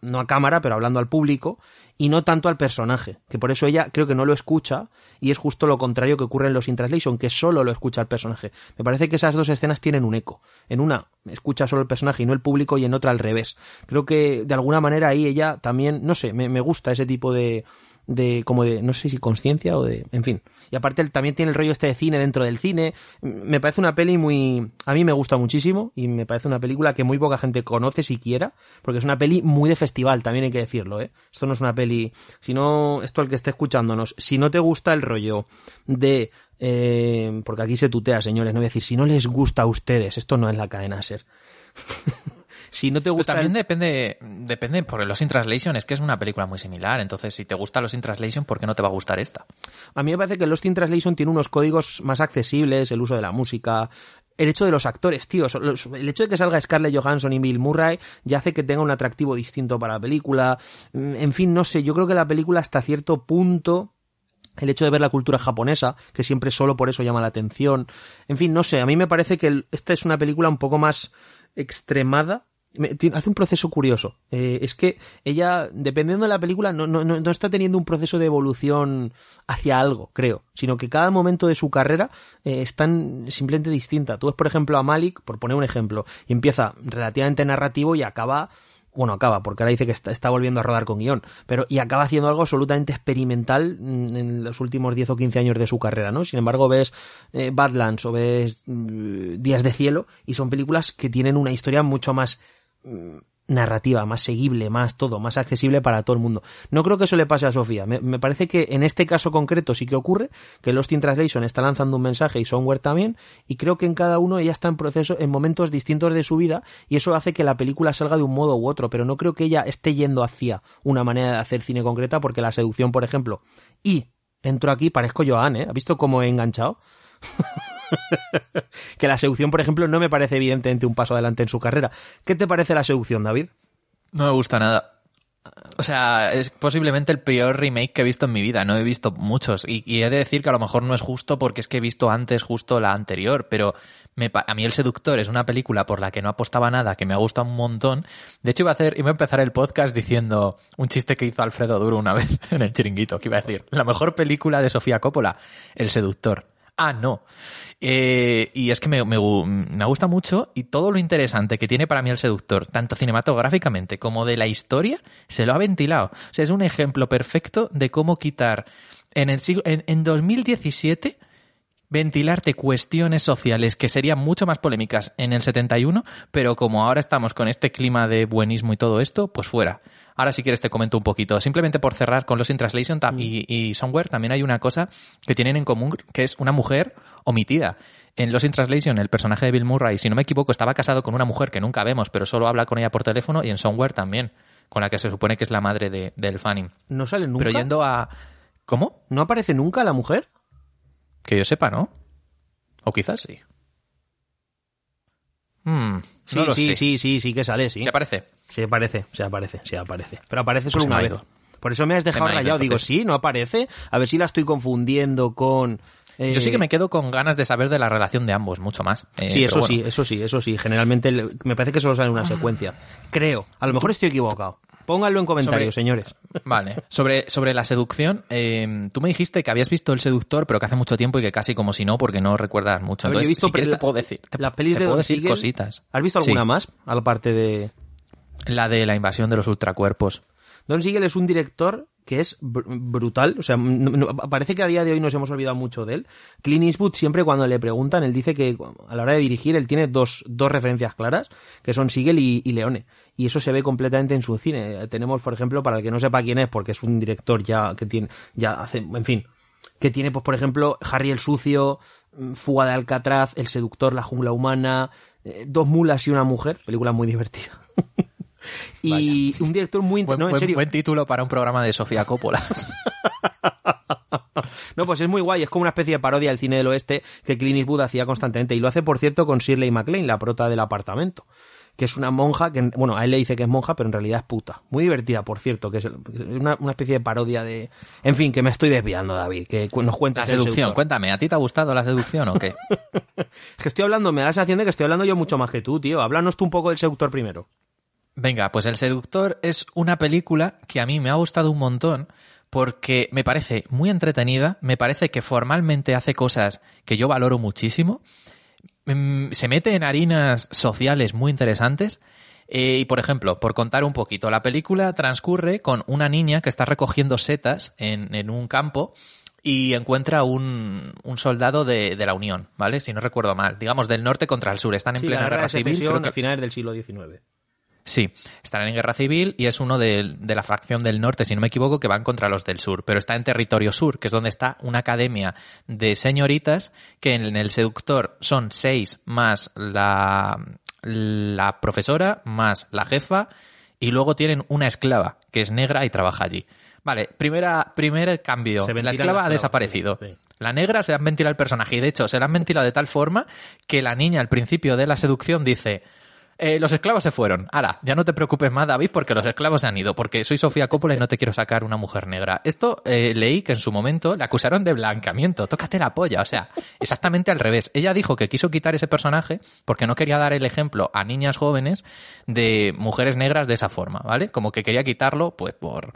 no a cámara, pero hablando al público, y no tanto al personaje, que por eso ella creo que no lo escucha y es justo lo contrario que ocurre en los In Translation, que solo lo escucha el personaje. Me parece que esas dos escenas tienen un eco. En una escucha solo el personaje y no el público y en otra al revés. Creo que de alguna manera ahí ella también, no sé, me, me gusta ese tipo de, de como de, no sé si conciencia o de, en fin. Y aparte también tiene el rollo este de cine dentro del cine. Me parece una peli muy, a mí me gusta muchísimo y me parece una película que muy poca gente conoce siquiera, porque es una peli muy de festival, también hay que decirlo, ¿eh? Esto no es una peli, si no, esto al que esté escuchándonos, si no te gusta el rollo de eh, porque aquí se tutea, señores, no voy a decir, si no les gusta a ustedes, esto no es la cadena ser. [LAUGHS] si no te gusta. también depende, depende, porque los In Translation es que es una película muy similar. Entonces, si te gusta los In Translation, ¿por qué no te va a gustar esta? A mí me parece que los In Translation tiene unos códigos más accesibles, el uso de la música, el hecho de los actores, tío. El hecho de que salga Scarlett Johansson y Bill Murray ya hace que tenga un atractivo distinto para la película. En fin, no sé, yo creo que la película hasta cierto punto el hecho de ver la cultura japonesa, que siempre solo por eso llama la atención. En fin, no sé, a mí me parece que esta es una película un poco más extremada. Hace un proceso curioso. Eh, es que ella, dependiendo de la película, no, no, no, está teniendo un proceso de evolución hacia algo, creo, sino que cada momento de su carrera eh, es tan simplemente distinta. Tú ves, por ejemplo, a Malik, por poner un ejemplo, y empieza relativamente narrativo y acaba bueno, acaba, porque ahora dice que está, volviendo a rodar con guion, pero y acaba haciendo algo absolutamente experimental en los últimos 10 o 15 años de su carrera, ¿no? Sin embargo, ves eh, Badlands o ves mm, Días de Cielo y son películas que tienen una historia mucho más mm, narrativa, más seguible, más todo, más accesible para todo el mundo. No creo que eso le pase a Sofía. Me, parece que en este caso concreto sí que ocurre, que Lost in Translation está lanzando un mensaje y Somewhere también, y creo que en cada uno ella está en proceso, en momentos distintos de su vida, y eso hace que la película salga de un modo u otro, pero no creo que ella esté yendo hacia una manera de hacer cine concreta, porque la seducción, por ejemplo, y entro aquí, parezco Joan, ¿eh? ¿Ha visto cómo he enganchado? [LAUGHS] que la seducción, por ejemplo, no me parece evidentemente un paso adelante en su carrera. ¿Qué te parece la seducción, David? No me gusta nada. O sea, es posiblemente el peor remake que he visto en mi vida. No he visto muchos. Y, he de decir que a lo mejor no es justo porque es que he visto antes justo la anterior. Pero a mí El Seductor es una película por la que no apostaba nada, que me ha gustado un montón. De hecho, iba a hacer, iba a empezar el podcast diciendo un chiste que hizo Alfredo Duro una vez [LAUGHS] en el chiringuito, que iba a decir, la mejor película de Sofía Coppola, El Seductor ah, no. Eh, y es que me, me, gusta mucho y todo lo interesante que tiene para mí el seductor, tanto cinematográficamente como de la historia, se lo ha ventilado. O sea, es un ejemplo perfecto de cómo quitar en, el en, en 2017 ventilarte cuestiones sociales que serían mucho más polémicas en el 71, pero como ahora estamos con este clima de buenismo y todo esto, pues fuera. Ahora si quieres te comento un poquito. Simplemente por cerrar con los in translation y, y Somewhere también hay una cosa que tienen en común, que es una mujer omitida. En Los in Translation, el personaje de Bill Murray, si no me equivoco, estaba casado con una mujer que nunca vemos, pero solo habla con ella por teléfono, y en Somewhere también, con la que se supone que es la madre de, del Fanning. ¿No sale nunca? Pero yendo a... ¿Cómo? ¿No aparece nunca la mujer? Que yo sepa, ¿no? O quizás sí. Hmm, sí, sí, sí, sí, sí que sale, sí. ¿Se aparece? Sí aparece, se aparece, se aparece. Pero aparece solo pues una vez. Por eso me has dejado rayado. Digo, sí, no aparece. A ver si la estoy confundiendo con... Yo sí que eh, me quedo con ganas de saber de la relación de ambos, mucho más. Eh, sí, eso sí, eso sí, eso sí. Generalmente me parece que solo sale una secuencia. Creo. A lo mejor estoy equivocado. Pónganlo en comentarios, señores. Vale. Sobre, sobre la seducción, eh, tú me dijiste que habías visto El Seductor, pero que hace mucho tiempo y que casi como si no, porque no recuerdas mucho. Entonces, he visto, si quieres te puedo decir, te, las pelis de puedo decir cositas. ¿Has visto alguna más? A la parte de... La de la invasión de los ultracuerpos. Don Siegel es un director que es brutal. O sea, parece que a día de hoy nos hemos olvidado mucho de él. Clint Eastwood siempre cuando le preguntan, él dice que a la hora de dirigir él tiene dos, dos referencias claras, que son Siegel y, Leone. Y eso se ve completamente en su cine. Tenemos, por ejemplo, para el que no sepa quién es, porque es un director ya que tiene, ya hace, en fin, que tiene, pues, por ejemplo, Harry el Sucio, mm, Fuga de Alcatraz, El Seductor, La Jungla Humana, eh, Dos Mulas y una Mujer, película muy divertida. [LAUGHS] y un director muy... Buen, no, en serio. buen título para un programa de Sofía Coppola. [LAUGHS] [LAUGHS] no, pues es muy guay, es como una especie de parodia del cine del oeste que Clint Eastwood hacía constantemente. Y lo hace, por cierto, con Shirley MacLaine, la prota del apartamento que es una monja, que bueno, a él le dice que es monja, pero en realidad es puta. Muy divertida, por cierto, que es una, especie de parodia de... En fin, que me estoy desviando, David, que nos cuentas... La seducción, cuéntame, ¿a ti te ha gustado la seducción o qué? [LAUGHS] que estoy hablando, me da la sensación de que estoy hablando yo mucho más que tú, tío. Háblanos tú un poco del seductor primero. Venga, pues El Seductor es una película que a mí me ha gustado un montón porque me parece muy entretenida, me parece que formalmente hace cosas que yo valoro muchísimo, mm, se mete en harinas sociales muy interesantes Eh, y por ejemplo, por contar un poquito, la película transcurre con una niña que está recogiendo setas en, en un campo y encuentra un, un soldado de, de, la Unión, ¿vale? Si no recuerdo mal. Digamos, del norte contra el sur. Están en sí, plena la guerra, civil. secesión creo que- a finales del siglo XIX. Sí, están en guerra civil y es uno de, de la fracción del norte, si no me equivoco, que van contra los del sur. Pero está en territorio sur, que es donde está una academia de señoritas que en el seductor son seis más la, la profesora, más la jefa y luego tienen una esclava que es negra y trabaja allí. Vale, primera, primer cambio. La esclava la ha desaparecido. sí. La negra se han ventilado el personaje y de hecho se la han ventilado de tal forma que la niña al principio de la seducción dice eh, los esclavos se fueron. Ahora, ya no te preocupes más, David, porque los esclavos se han ido. Porque soy Sofía Coppola y no te quiero sacar una mujer negra. Esto eh, leí que en su momento le acusaron de blanqueamiento. Tócate la polla. O sea, exactamente al revés. Ella dijo que quiso quitar ese personaje porque no quería dar el ejemplo a niñas jóvenes de mujeres negras de esa forma, ¿vale? Como que quería quitarlo, pues, por.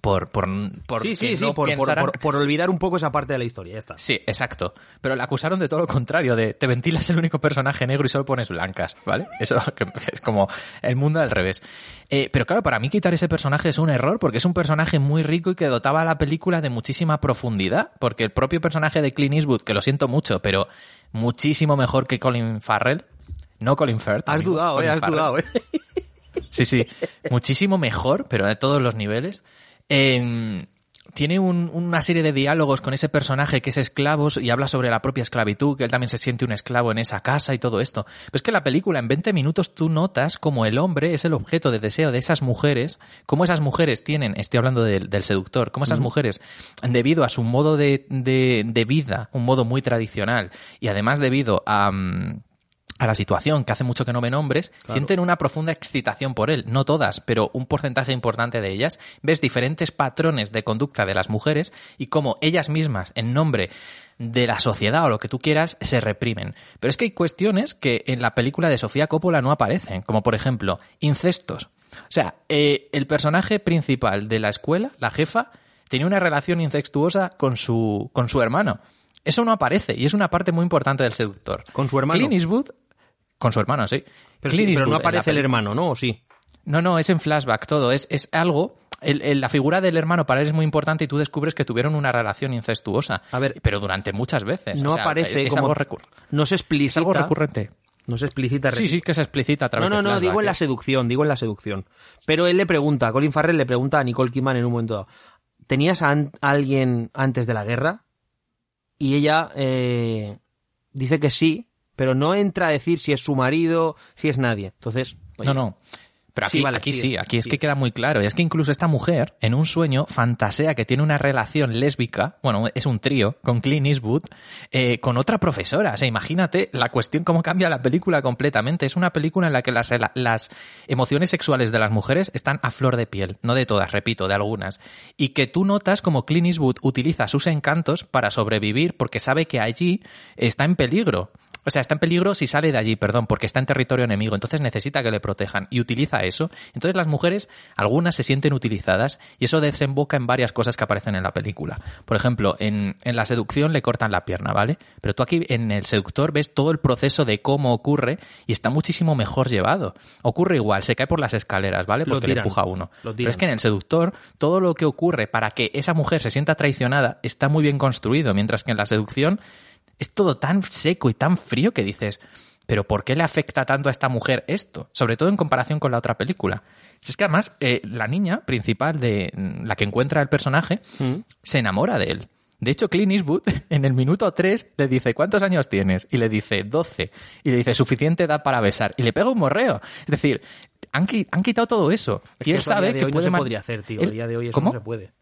Por, por, por Sí, sí, que sí, no por, por- pensaran- por- por olvidar un poco esa parte de la historia, ya está. Sí, exacto. Pero le acusaron de todo lo contrario, de te ventilas el único personaje negro y solo pones blancas, ¿vale? Eso [LAUGHS] es como el mundo al revés. Eh, pero claro, para mí quitar ese personaje es un error porque es un personaje muy rico y que dotaba a la película de muchísima profundidad. Porque el propio personaje de Clint Eastwood, que lo siento mucho, pero muchísimo mejor que Colin Farrell. No Colin Firth. Has amigo, dudado, eh, has Farrell. dudado, eh. Sí, sí, muchísimo mejor, pero de todos los niveles. Eh, tiene un- una serie de diálogos con ese personaje que es esclavo y habla sobre la propia esclavitud, que él también se siente un esclavo en esa casa y todo esto. Pero es que la película en 20 minutos tú notas como el hombre es el objeto de deseo de esas mujeres, cómo esas mujeres tienen, estoy hablando del, del seductor, cómo esas mujeres, debido a su modo de, de- de vida, un modo muy tradicional, y además debido a... mm, a la situación, que hace mucho que no ven hombres, sienten una profunda excitación por él. No todas, pero un porcentaje importante de ellas. Ves diferentes patrones de conducta de las mujeres y cómo ellas mismas, en nombre de la sociedad o lo que tú quieras, se reprimen. Pero es que hay cuestiones que en la película de Sofía Coppola no aparecen, como por ejemplo, incestos. O sea, eh, el personaje principal de la escuela, la jefa, tenía una relación incestuosa con su, con su hermano. Eso no aparece y es una parte muy importante del seductor. Con su hermano. Clint Eastwood, con su hermano, sí. Pero, sí, no aparece el hermano, ¿no? ¿O sí? No, no, es en flashback todo. Es, es algo. el- el- la figura del hermano para él es muy importante y tú descubres que tuvieron una relación incestuosa. A ver, pero durante muchas veces. No O sea, aparece es, como... algo no se es algo recurrente. No se explicita... Sí, sí, que se explicita a través No, no, de no, digo en la seducción, digo en la seducción. Pero él le pregunta, Colin Farrell le pregunta a Nicole Kidman en un momento dado, ¿tenías a, an- a alguien antes de la guerra? Y ella eh, dice que sí, pero no entra a decir si es su marido, si es nadie. Entonces, oye, No, no. Pero aquí Sí, vale, aquí sí, aquí es que queda muy claro. Y es que incluso esta mujer, en un sueño, fantasea que tiene una relación lésbica, bueno, es un trío, con Clint Eastwood, eh, con otra profesora. O sea, imagínate la cuestión, cómo cambia la película completamente. Es una película en la que las, las emociones sexuales de las mujeres están a flor de piel. No de todas, repito, de algunas. Y que tú notas como Clint Eastwood utiliza sus encantos para sobrevivir porque sabe que allí está en peligro. O sea, está en peligro si sale de allí, perdón, porque está en territorio enemigo, entonces necesita que le protejan y utiliza eso. Entonces las mujeres, algunas se sienten utilizadas y eso desemboca en varias cosas que aparecen en la película. Por ejemplo, en, en la seducción le cortan la pierna, ¿vale? Pero tú aquí en el seductor ves todo el proceso de cómo ocurre y está muchísimo mejor llevado. Ocurre igual, se cae por las escaleras, ¿vale? Porque le tiran, empuja a uno. Pero es que en el seductor, todo lo que ocurre para que esa mujer se sienta traicionada está muy bien construido, mientras que en la seducción es todo tan seco y tan frío que dices, pero ¿por qué le afecta tanto a esta mujer esto? Sobre todo en comparación con la otra película. Es que además eh, la niña principal de mm, la que encuentra el personaje Mm. se enamora de él. De hecho, Clint Eastwood [LAUGHS] en el minuto 3 le dice, ¿cuántos años tienes? Y le dice, 12. Y le dice, suficiente edad para besar. Y le pega un morreo. Es decir, han, han quitado todo eso. es y que él a sabe día de que hoy puede no se podría hacer, tío. Él- A día de hoy eso ¿Cómo? no se puede.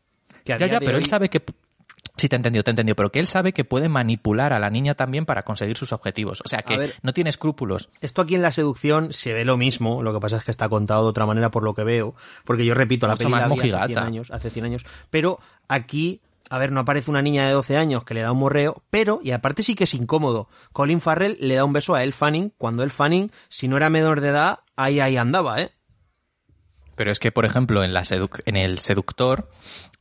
Que a Ya, día ya, de pero él sabe que... Sí, te he entendido, te he entendido, pero que él sabe que puede manipular a la niña también para conseguir sus objetivos. O sea, que ver. no tiene escrúpulos. Esto aquí en la seducción se ve lo mismo, lo que pasa es que está contado de otra manera por lo que veo, porque yo repito, la película hace 100 mojigata. años, hace 100 años, pero aquí, a ver, no aparece una niña de 12 años que le da un morreo, pero, y aparte sí que es incómodo, Colin Farrell le da un beso a Elle Fanning, cuando Elle Fanning, si no era menor de edad, ahí ahí andaba, ¿eh? Pero es que, por ejemplo, en, la seduc- en el seductor,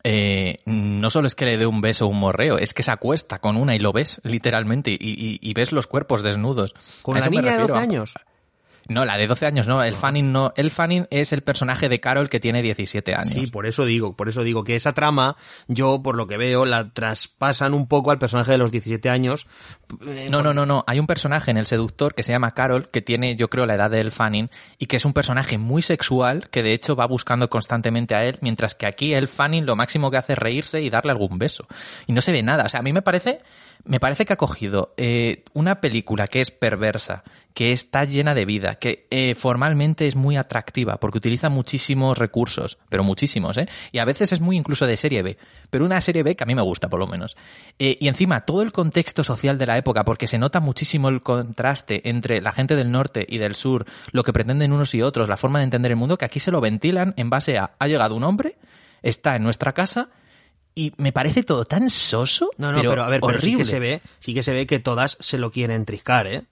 eh, no solo es que le dé un beso o un morreo, es que se acuesta con una y lo ves, literalmente, y, y- y ves los cuerpos desnudos. Con la niña de refiero. 12 años. No, la de 12 años no. El Fanning no. El Fanning es el personaje de Carol que tiene 17 años. Sí, por eso digo, por eso digo que esa trama, yo por lo que veo, la traspasan un poco al personaje de los 17 años. Eh, No, no, no, no. Hay un personaje en El Seductor que se llama Carol, que tiene, yo creo, la edad de El Fanning, y que es un personaje muy sexual, que de hecho va buscando constantemente a él, mientras que aquí El Fanning lo máximo que hace es reírse y darle algún beso. Y no se ve nada. O sea, a mí me parece, me parece que ha cogido eh, una película que es perversa, que está llena de vida, que eh, formalmente es muy atractiva, porque utiliza muchísimos recursos, pero muchísimos, ¿eh? Y a veces es muy incluso de serie B, pero una serie B que a mí me gusta, por lo menos. Eh, y encima, todo el contexto social de la época, porque se nota muchísimo el contraste entre la gente del norte y del sur, lo que pretenden unos y otros, la forma de entender el mundo, que aquí se lo ventilan en base a, ha llegado un hombre, está en nuestra casa, y me parece todo tan soso, No, no, pero, pero, a ver, pero sí horrible. que se ve, sí que se ve que todas se lo quieren triscar, ¿eh?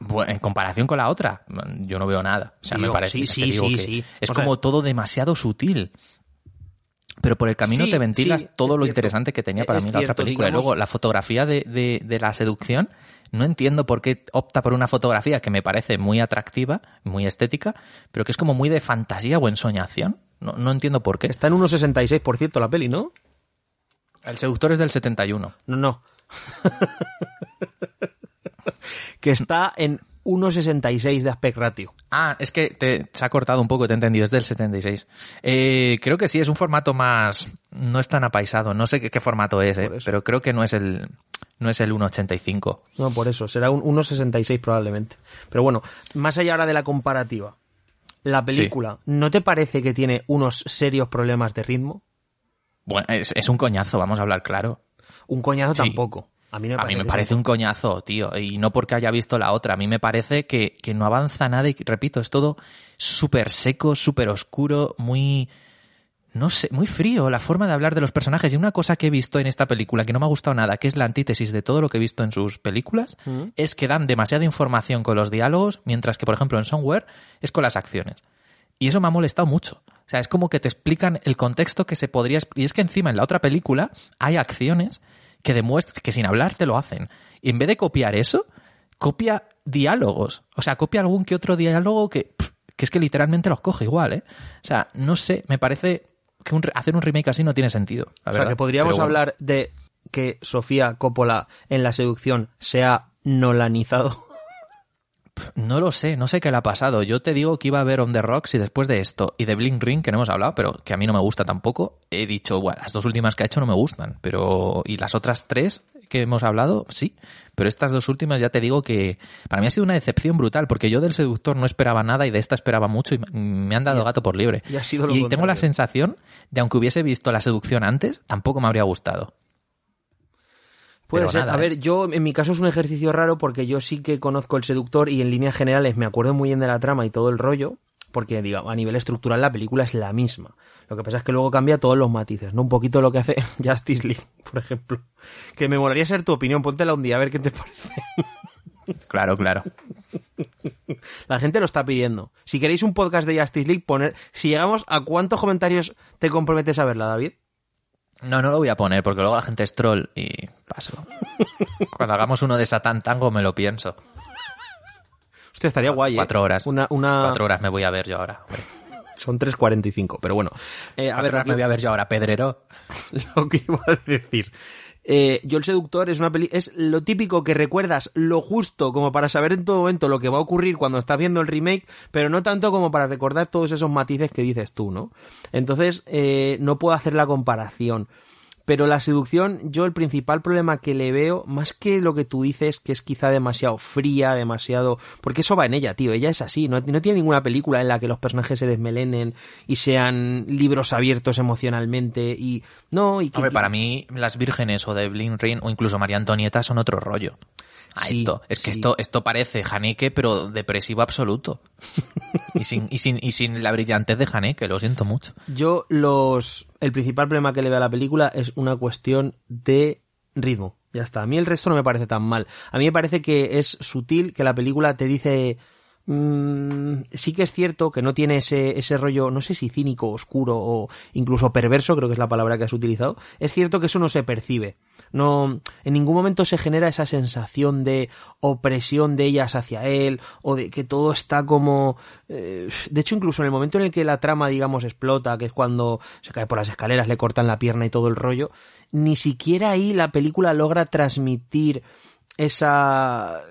Bueno, en comparación con la otra, yo no veo nada. O sea, Tío, me parece sí, sí, sí, que sí. Es O sea- como todo demasiado sutil. Pero por el camino Sí, te ventilas sí, todo lo cierto. interesante que tenía para Es mí la otra película. digamos- Y luego la fotografía de, de- de la seducción, no entiendo por qué opta por una fotografía que me parece muy atractiva, muy estética, pero que es como muy de fantasía o ensoñación. No, no entiendo por qué. Está en 1,66% la peli, ¿no? El seductor es del 71. No, no. [LAUGHS] que está en 1,66 de aspect ratio. Ah, es que te, se ha cortado un poco, te he entendido, es del 76. Eh, creo que sí, es un formato más... No es tan apaisado, no sé qué, qué formato es, eh, pero creo que no es el no es el 1.85. No, por eso, será un 1,66 probablemente. Pero bueno, más allá ahora de la comparativa, la película, ¿no te parece que tiene unos serios problemas de ritmo? Bueno, es, es un coñazo, vamos a hablar claro. Un coñazo Sí. tampoco. A mí me A parece, mí me que parece sí. un coñazo, tío, y no porque haya visto la otra, a mí me parece que, que no avanza nada y, repito, es todo súper seco, súper oscuro, muy... No sé, muy frío la forma de hablar de los personajes. Y una cosa que he visto en esta película que no me ha gustado nada, que es la antítesis de todo lo que he visto en sus películas, Mm. es que dan demasiada información con los diálogos, mientras que, por ejemplo, en Somewhere es con las acciones. Y eso me ha molestado mucho. O sea, es como que te explican el contexto que se podría... Y es que encima en la otra película hay acciones que demuestran que sin hablar te lo hacen. Y en vez de copiar eso, copia diálogos. O sea, copia algún que otro diálogo que, pff, que es que literalmente los coge igual, ¿eh? O sea, no sé, me parece que un hacer un remake así no tiene sentido. la O sea, que podríamos bueno. hablar de que Sofía Coppola en la seducción sea nolanizado. No lo sé, no sé qué le ha pasado. Yo te digo que iba a ver On the Rocks y después de esto y de Blink Ring, que no hemos hablado, pero que a mí no me gusta tampoco, he dicho, bueno, las dos últimas que ha hecho no me gustan, pero y las otras tres que hemos hablado, sí, pero estas dos últimas ya te digo que para mí ha sido una decepción brutal, porque yo del seductor no esperaba nada y de esta esperaba mucho y me han dado gato por libre. y ha sido lo y tengo la sensación de aunque hubiese visto la seducción antes, tampoco me habría gustado. Puede Pero ser. nada, a ¿eh? ver, yo en mi caso es un ejercicio raro porque yo sí que conozco el seductor y en líneas generales me acuerdo muy bien de la trama y todo el rollo, porque digamos, a nivel estructural la película es la misma. Lo que pasa es que luego cambia todos los matices, ¿no? Un poquito lo que hace [LAUGHS] Justice League, por ejemplo. Que me molaría ser tu opinión, póntela un día a ver qué te parece. [LAUGHS] Claro, claro. La gente lo está pidiendo. Si queréis un podcast de Justice League, poner. Si llegamos a cuántos comentarios te comprometes a verla, David. No, no lo voy a poner porque luego la gente es troll y paso. [LAUGHS] Cuando hagamos uno de Satan Tango me lo pienso. Hostia, estaría guay. ¿eh? Cuatro horas. Una, una... Cuatro horas me voy a ver yo ahora. hombre. Son 3.45, pero bueno. Eh, a Cuatro ver, horas me voy a ver yo ahora, Pedrero. [LAUGHS] lo que iba a decir. Eh, yo el seductor es una peli es lo típico que recuerdas lo justo como para saber en todo momento lo que va a ocurrir cuando estás viendo el remake, pero no tanto como para recordar todos esos matices que dices tú, ¿no? Entonces eh, no puedo hacer la comparación. Pero la seducción, yo el principal problema que le veo, más que lo que tú dices, que es quizá demasiado fría, demasiado... Porque eso va en ella, tío, ella es así, no, no tiene ninguna película en la que los personajes se desmelenen y sean libros abiertos emocionalmente y... No, y que... Hombre, para mí las vírgenes o de Blin Ring o incluso María Antonieta son otro rollo. Sí, esto. Es que sí. esto, esto parece Haneke, pero depresivo absoluto. y, sin, y, sin, y sin la brillantez de Haneke, lo siento mucho. Yo los... El principal problema que le veo a la película es una cuestión de ritmo. Ya está. A mí el resto no me parece tan mal. A mí me parece que es sutil, que la película te dice mm, sí que es cierto que no tiene ese, ese rollo, no sé si cínico, oscuro o incluso perverso, creo que es la palabra que has utilizado. Es cierto que eso no se percibe. No, en ningún momento se genera esa sensación de opresión de ellas hacia él o de que todo está como, eh, de hecho incluso en el momento en el que la trama digamos explota, que es cuando se cae por las escaleras, le cortan la pierna y todo el rollo, ni siquiera ahí la película logra transmitir esa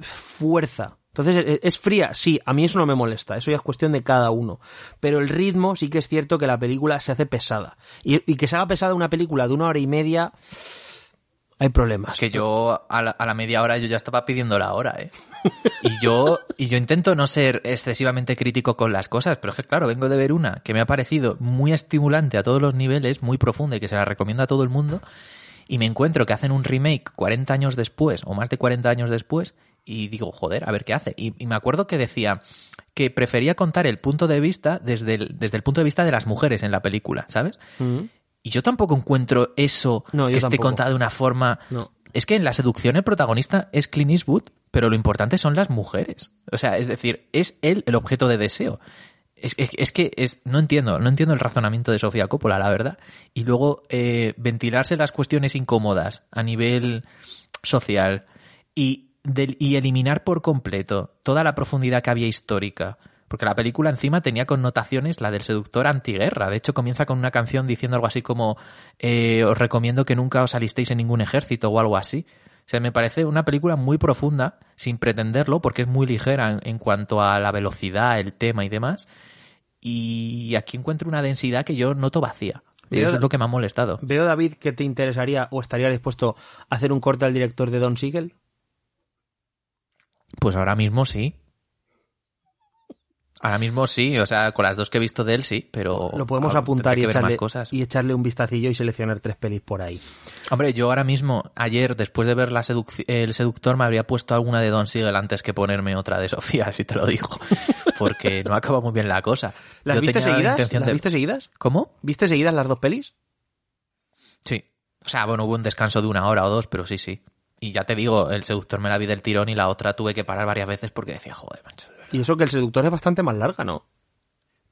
fuerza. Entonces, ¿e-, ¿es fría? Sí, a mí eso no me molesta, eso ya es cuestión de cada uno. Pero el ritmo sí que es cierto que la película se hace pesada. Y, que se haga pesada una película de una hora y media, hay problemas. que yo a la, media hora yo ya estaba pidiendo la hora, ¿eh? Y yo, y yo intento no ser excesivamente crítico con las cosas, pero es que claro, vengo de ver una que me ha parecido muy estimulante a todos los niveles, muy profunda y que se la recomiendo a todo el mundo, y me encuentro que hacen un remake 40 años después, o más de 40 años después, y digo, joder, a ver qué hace. Y, me acuerdo que decía que prefería contar el punto de vista desde el, desde el punto de vista de las mujeres en la película, ¿sabes? Mm. Y yo tampoco encuentro eso que esté contado de una forma... Es que en la seducción el protagonista es Clint Eastwood, pero lo importante son las mujeres. O sea, es decir, es él el objeto de deseo. Es, que es, no entiendo, no entiendo el razonamiento de Sofía Coppola, la verdad. Y luego eh, ventilarse las cuestiones incómodas a nivel social y y eliminar por completo toda la profundidad que había histórica. Porque la película encima tenía connotaciones, la del seductor antiguerra. De hecho, comienza con una canción diciendo algo así como eh, os recomiendo que nunca os alistéis en ningún ejército o algo así. O sea, me parece una película muy profunda, sin pretenderlo, porque es muy ligera en, cuanto a la velocidad, el tema y demás. Y aquí encuentro una densidad que yo noto vacía. Y eso es lo que me ha molestado. Veo, David, que te interesaría o estaría dispuesto a hacer un corte al director de Don Siegel. Pues ahora mismo sí. Ahora mismo sí, o sea, con las dos que he visto de él sí, pero... Lo podemos apuntar y echarle, y echarle un vistacillo y seleccionar tres pelis por ahí. Hombre, yo ahora mismo, ayer, después de ver la El Seductor, me habría puesto alguna de Don Siegel antes que ponerme otra de Sofía, [LAUGHS] si te lo digo. Porque no acaba muy bien la cosa. ¿Las viste seguidas? ¿Las viste seguidas? ¿Cómo? ¿Viste seguidas las dos pelis? Sí. O sea, bueno, hubo un descanso de una hora o dos, pero sí, sí. Y ya te digo, el seductor me la vi del tirón y la otra tuve que parar varias veces porque decía, joder, mancho. Y eso que el seductor es bastante más larga, ¿no?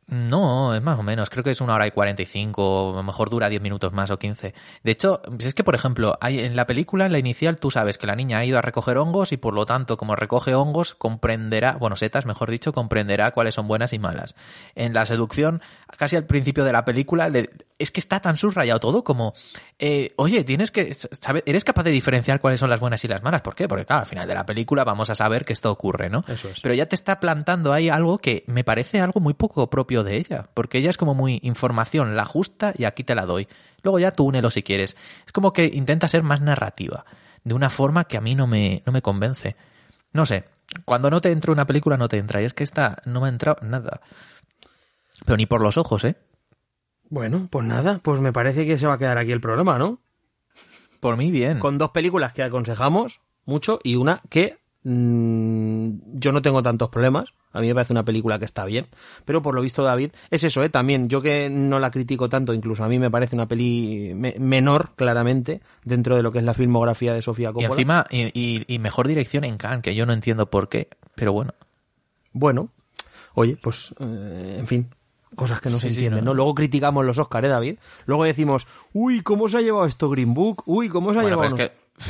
No, es más o menos. Creo que es una hora y cuarenta y cinco, a lo mejor dura diez minutos más o quince. De hecho, es que, por ejemplo, hay, en la película, en la inicial, tú sabes que la niña ha ido a recoger hongos y por lo tanto, como recoge hongos, comprenderá, bueno, setas, mejor dicho, comprenderá cuáles son buenas y malas. En la seducción, casi al principio de la película, es que está tan subrayado todo como, eh, oye, tienes que, saber, eres capaz de diferenciar cuáles son las buenas y las malas. ¿Por qué? Porque, claro, al final de la película vamos a saber que esto ocurre, ¿no? Eso es. Pero ya te está plantando ahí algo que me parece algo muy poco propio de ella, porque ella es como muy información, la justa y aquí te la doy. Luego ya tú únelo si quieres. Es como que intenta ser más narrativa, de una forma que a mí no me, no me convence. No sé, cuando no te entra una película no te entra, y es que esta no me ha entrado nada. Pero ni por los ojos, ¿eh? Bueno, pues nada, pues me parece que se va a quedar aquí el programa, ¿no? Por mí bien. Con dos películas que aconsejamos mucho y una que mm, yo no tengo tantos problemas, a mí me parece una película que está bien. Pero por lo visto, David, es eso, ¿eh? También, yo que no la critico tanto, incluso a mí me parece una peli menor, claramente, dentro de lo que es la filmografía de Sofía Coppola. Y encima, y, mejor dirección en Cannes, que yo no entiendo por qué, pero bueno. Bueno, oye, pues, eh, en fin, cosas que no se entienden, no, Luego criticamos los Oscars, ¿eh, David? Luego decimos, uy, ¿cómo se ha llevado esto Green Book? Uy, ¿cómo se ha llevado...?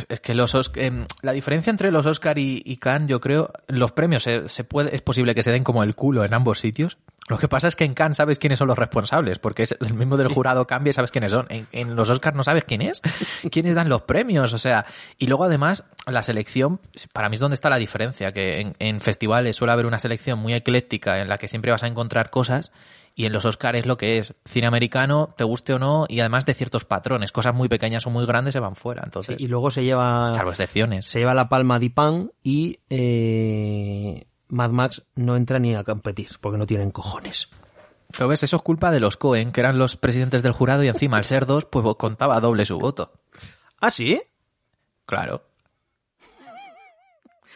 es que los em, la diferencia entre los Oscar y, y Cannes, yo creo, los premios se, puede, es posible que se den como el culo en ambos sitios. Lo que pasa es que en Cannes sabes quiénes son los responsables, porque es el mismo del jurado cambia y sabes quiénes son. En, los Oscars no sabes quién es, [LAUGHS] quiénes dan los premios, o sea, y luego además la selección, para mí es donde está la diferencia, que en, en festivales suele haber una selección muy ecléctica en la que siempre vas a encontrar cosas y en los Oscars es lo que es. Cine americano, te guste o no, y además de ciertos patrones. Cosas muy pequeñas o muy grandes se van fuera. Entonces, y luego se lleva. Salvo excepciones. Se lleva la palma de pan y eh, Mad Max no entra ni a competir porque no tienen cojones. Pero ves, eso es culpa de los Cohen, que eran los presidentes del jurado y encima al ser dos, pues contaba doble su voto. ¿Ah, sí? Claro.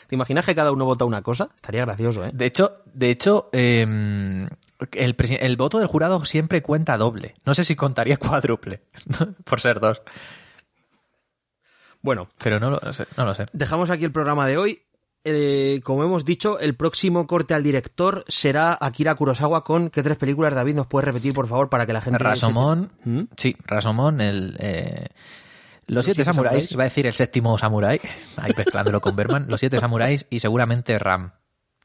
¿Te imaginas que cada uno vota una cosa? Estaría gracioso, ¿eh? De hecho, de hecho, eh, el, el, voto del jurado siempre cuenta doble. No sé si contaría [LAUGHS] cuádruple, por ser dos. Bueno. Pero no lo, sé, no lo sé. Dejamos aquí el programa de hoy. eh, como hemos dicho, el próximo corte al director será Akira Kurosawa con ¿qué tres películas, David, nos puedes repetir, por favor, para que la gente... Rasomón, se- ¿Mm? sí, Rasomón, el... eh, los, Los siete siete samuráis, samuráis. iba a decir el séptimo samurái, [LAUGHS] ahí mezclándolo con Berman, los siete samuráis y seguramente Ram.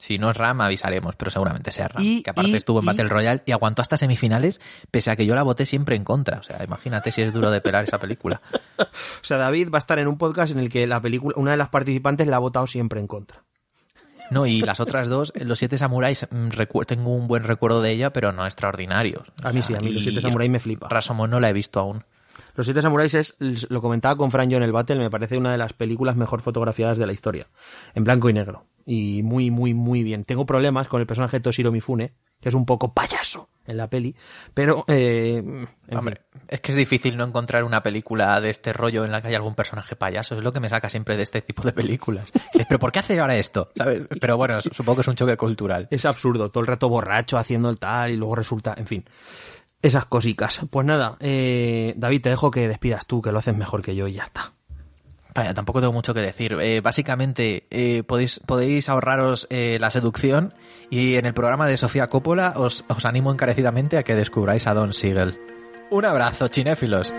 Si no es Ram, avisaremos, pero seguramente sea Ram. Y- que aparte y- estuvo en y- Battle Royale y aguantó hasta semifinales, pese a que yo la voté siempre en contra. O sea, imagínate si es duro de pelar esa película. [LAUGHS] O sea, David va a estar en un podcast en el que la película, una de las participantes la ha votado siempre en contra. No, y las otras dos, eh, los siete samuráis, mm, tengo un buen recuerdo de ella, pero no extraordinarios. A mí sí, a mí los siete samuráis me flipa. Rasomón no la he visto aún. Los Siete Samuráis es, lo comentaba con Fran yo en el Battle, me parece una de las películas mejor fotografiadas de la historia. En blanco y negro. Y muy, muy, muy bien. Tengo problemas con el personaje de Toshiro Mifune, que es un poco payaso en la peli, pero... Eh, en Hombre, fin. es que es difícil no encontrar una película de este rollo en la que haya algún personaje payaso. Es lo que me saca siempre de este tipo de películas. Pero ¿por qué hace ahora esto? ¿Sabes? [LAUGHS] Pero bueno, supongo que es un choque cultural. Es absurdo, todo el rato borracho haciendo el tal y luego resulta, en fin. Esas cosicas. Pues nada, eh, David, te dejo que despidas tú, que lo haces mejor que yo y ya está. Vaya, tampoco tengo mucho que decir. Eh, básicamente, eh, podéis, podéis ahorraros eh, la seducción y en el programa de Sofía Coppola os, os animo encarecidamente a que descubráis a Don Siegel. Un abrazo, cinéfilos.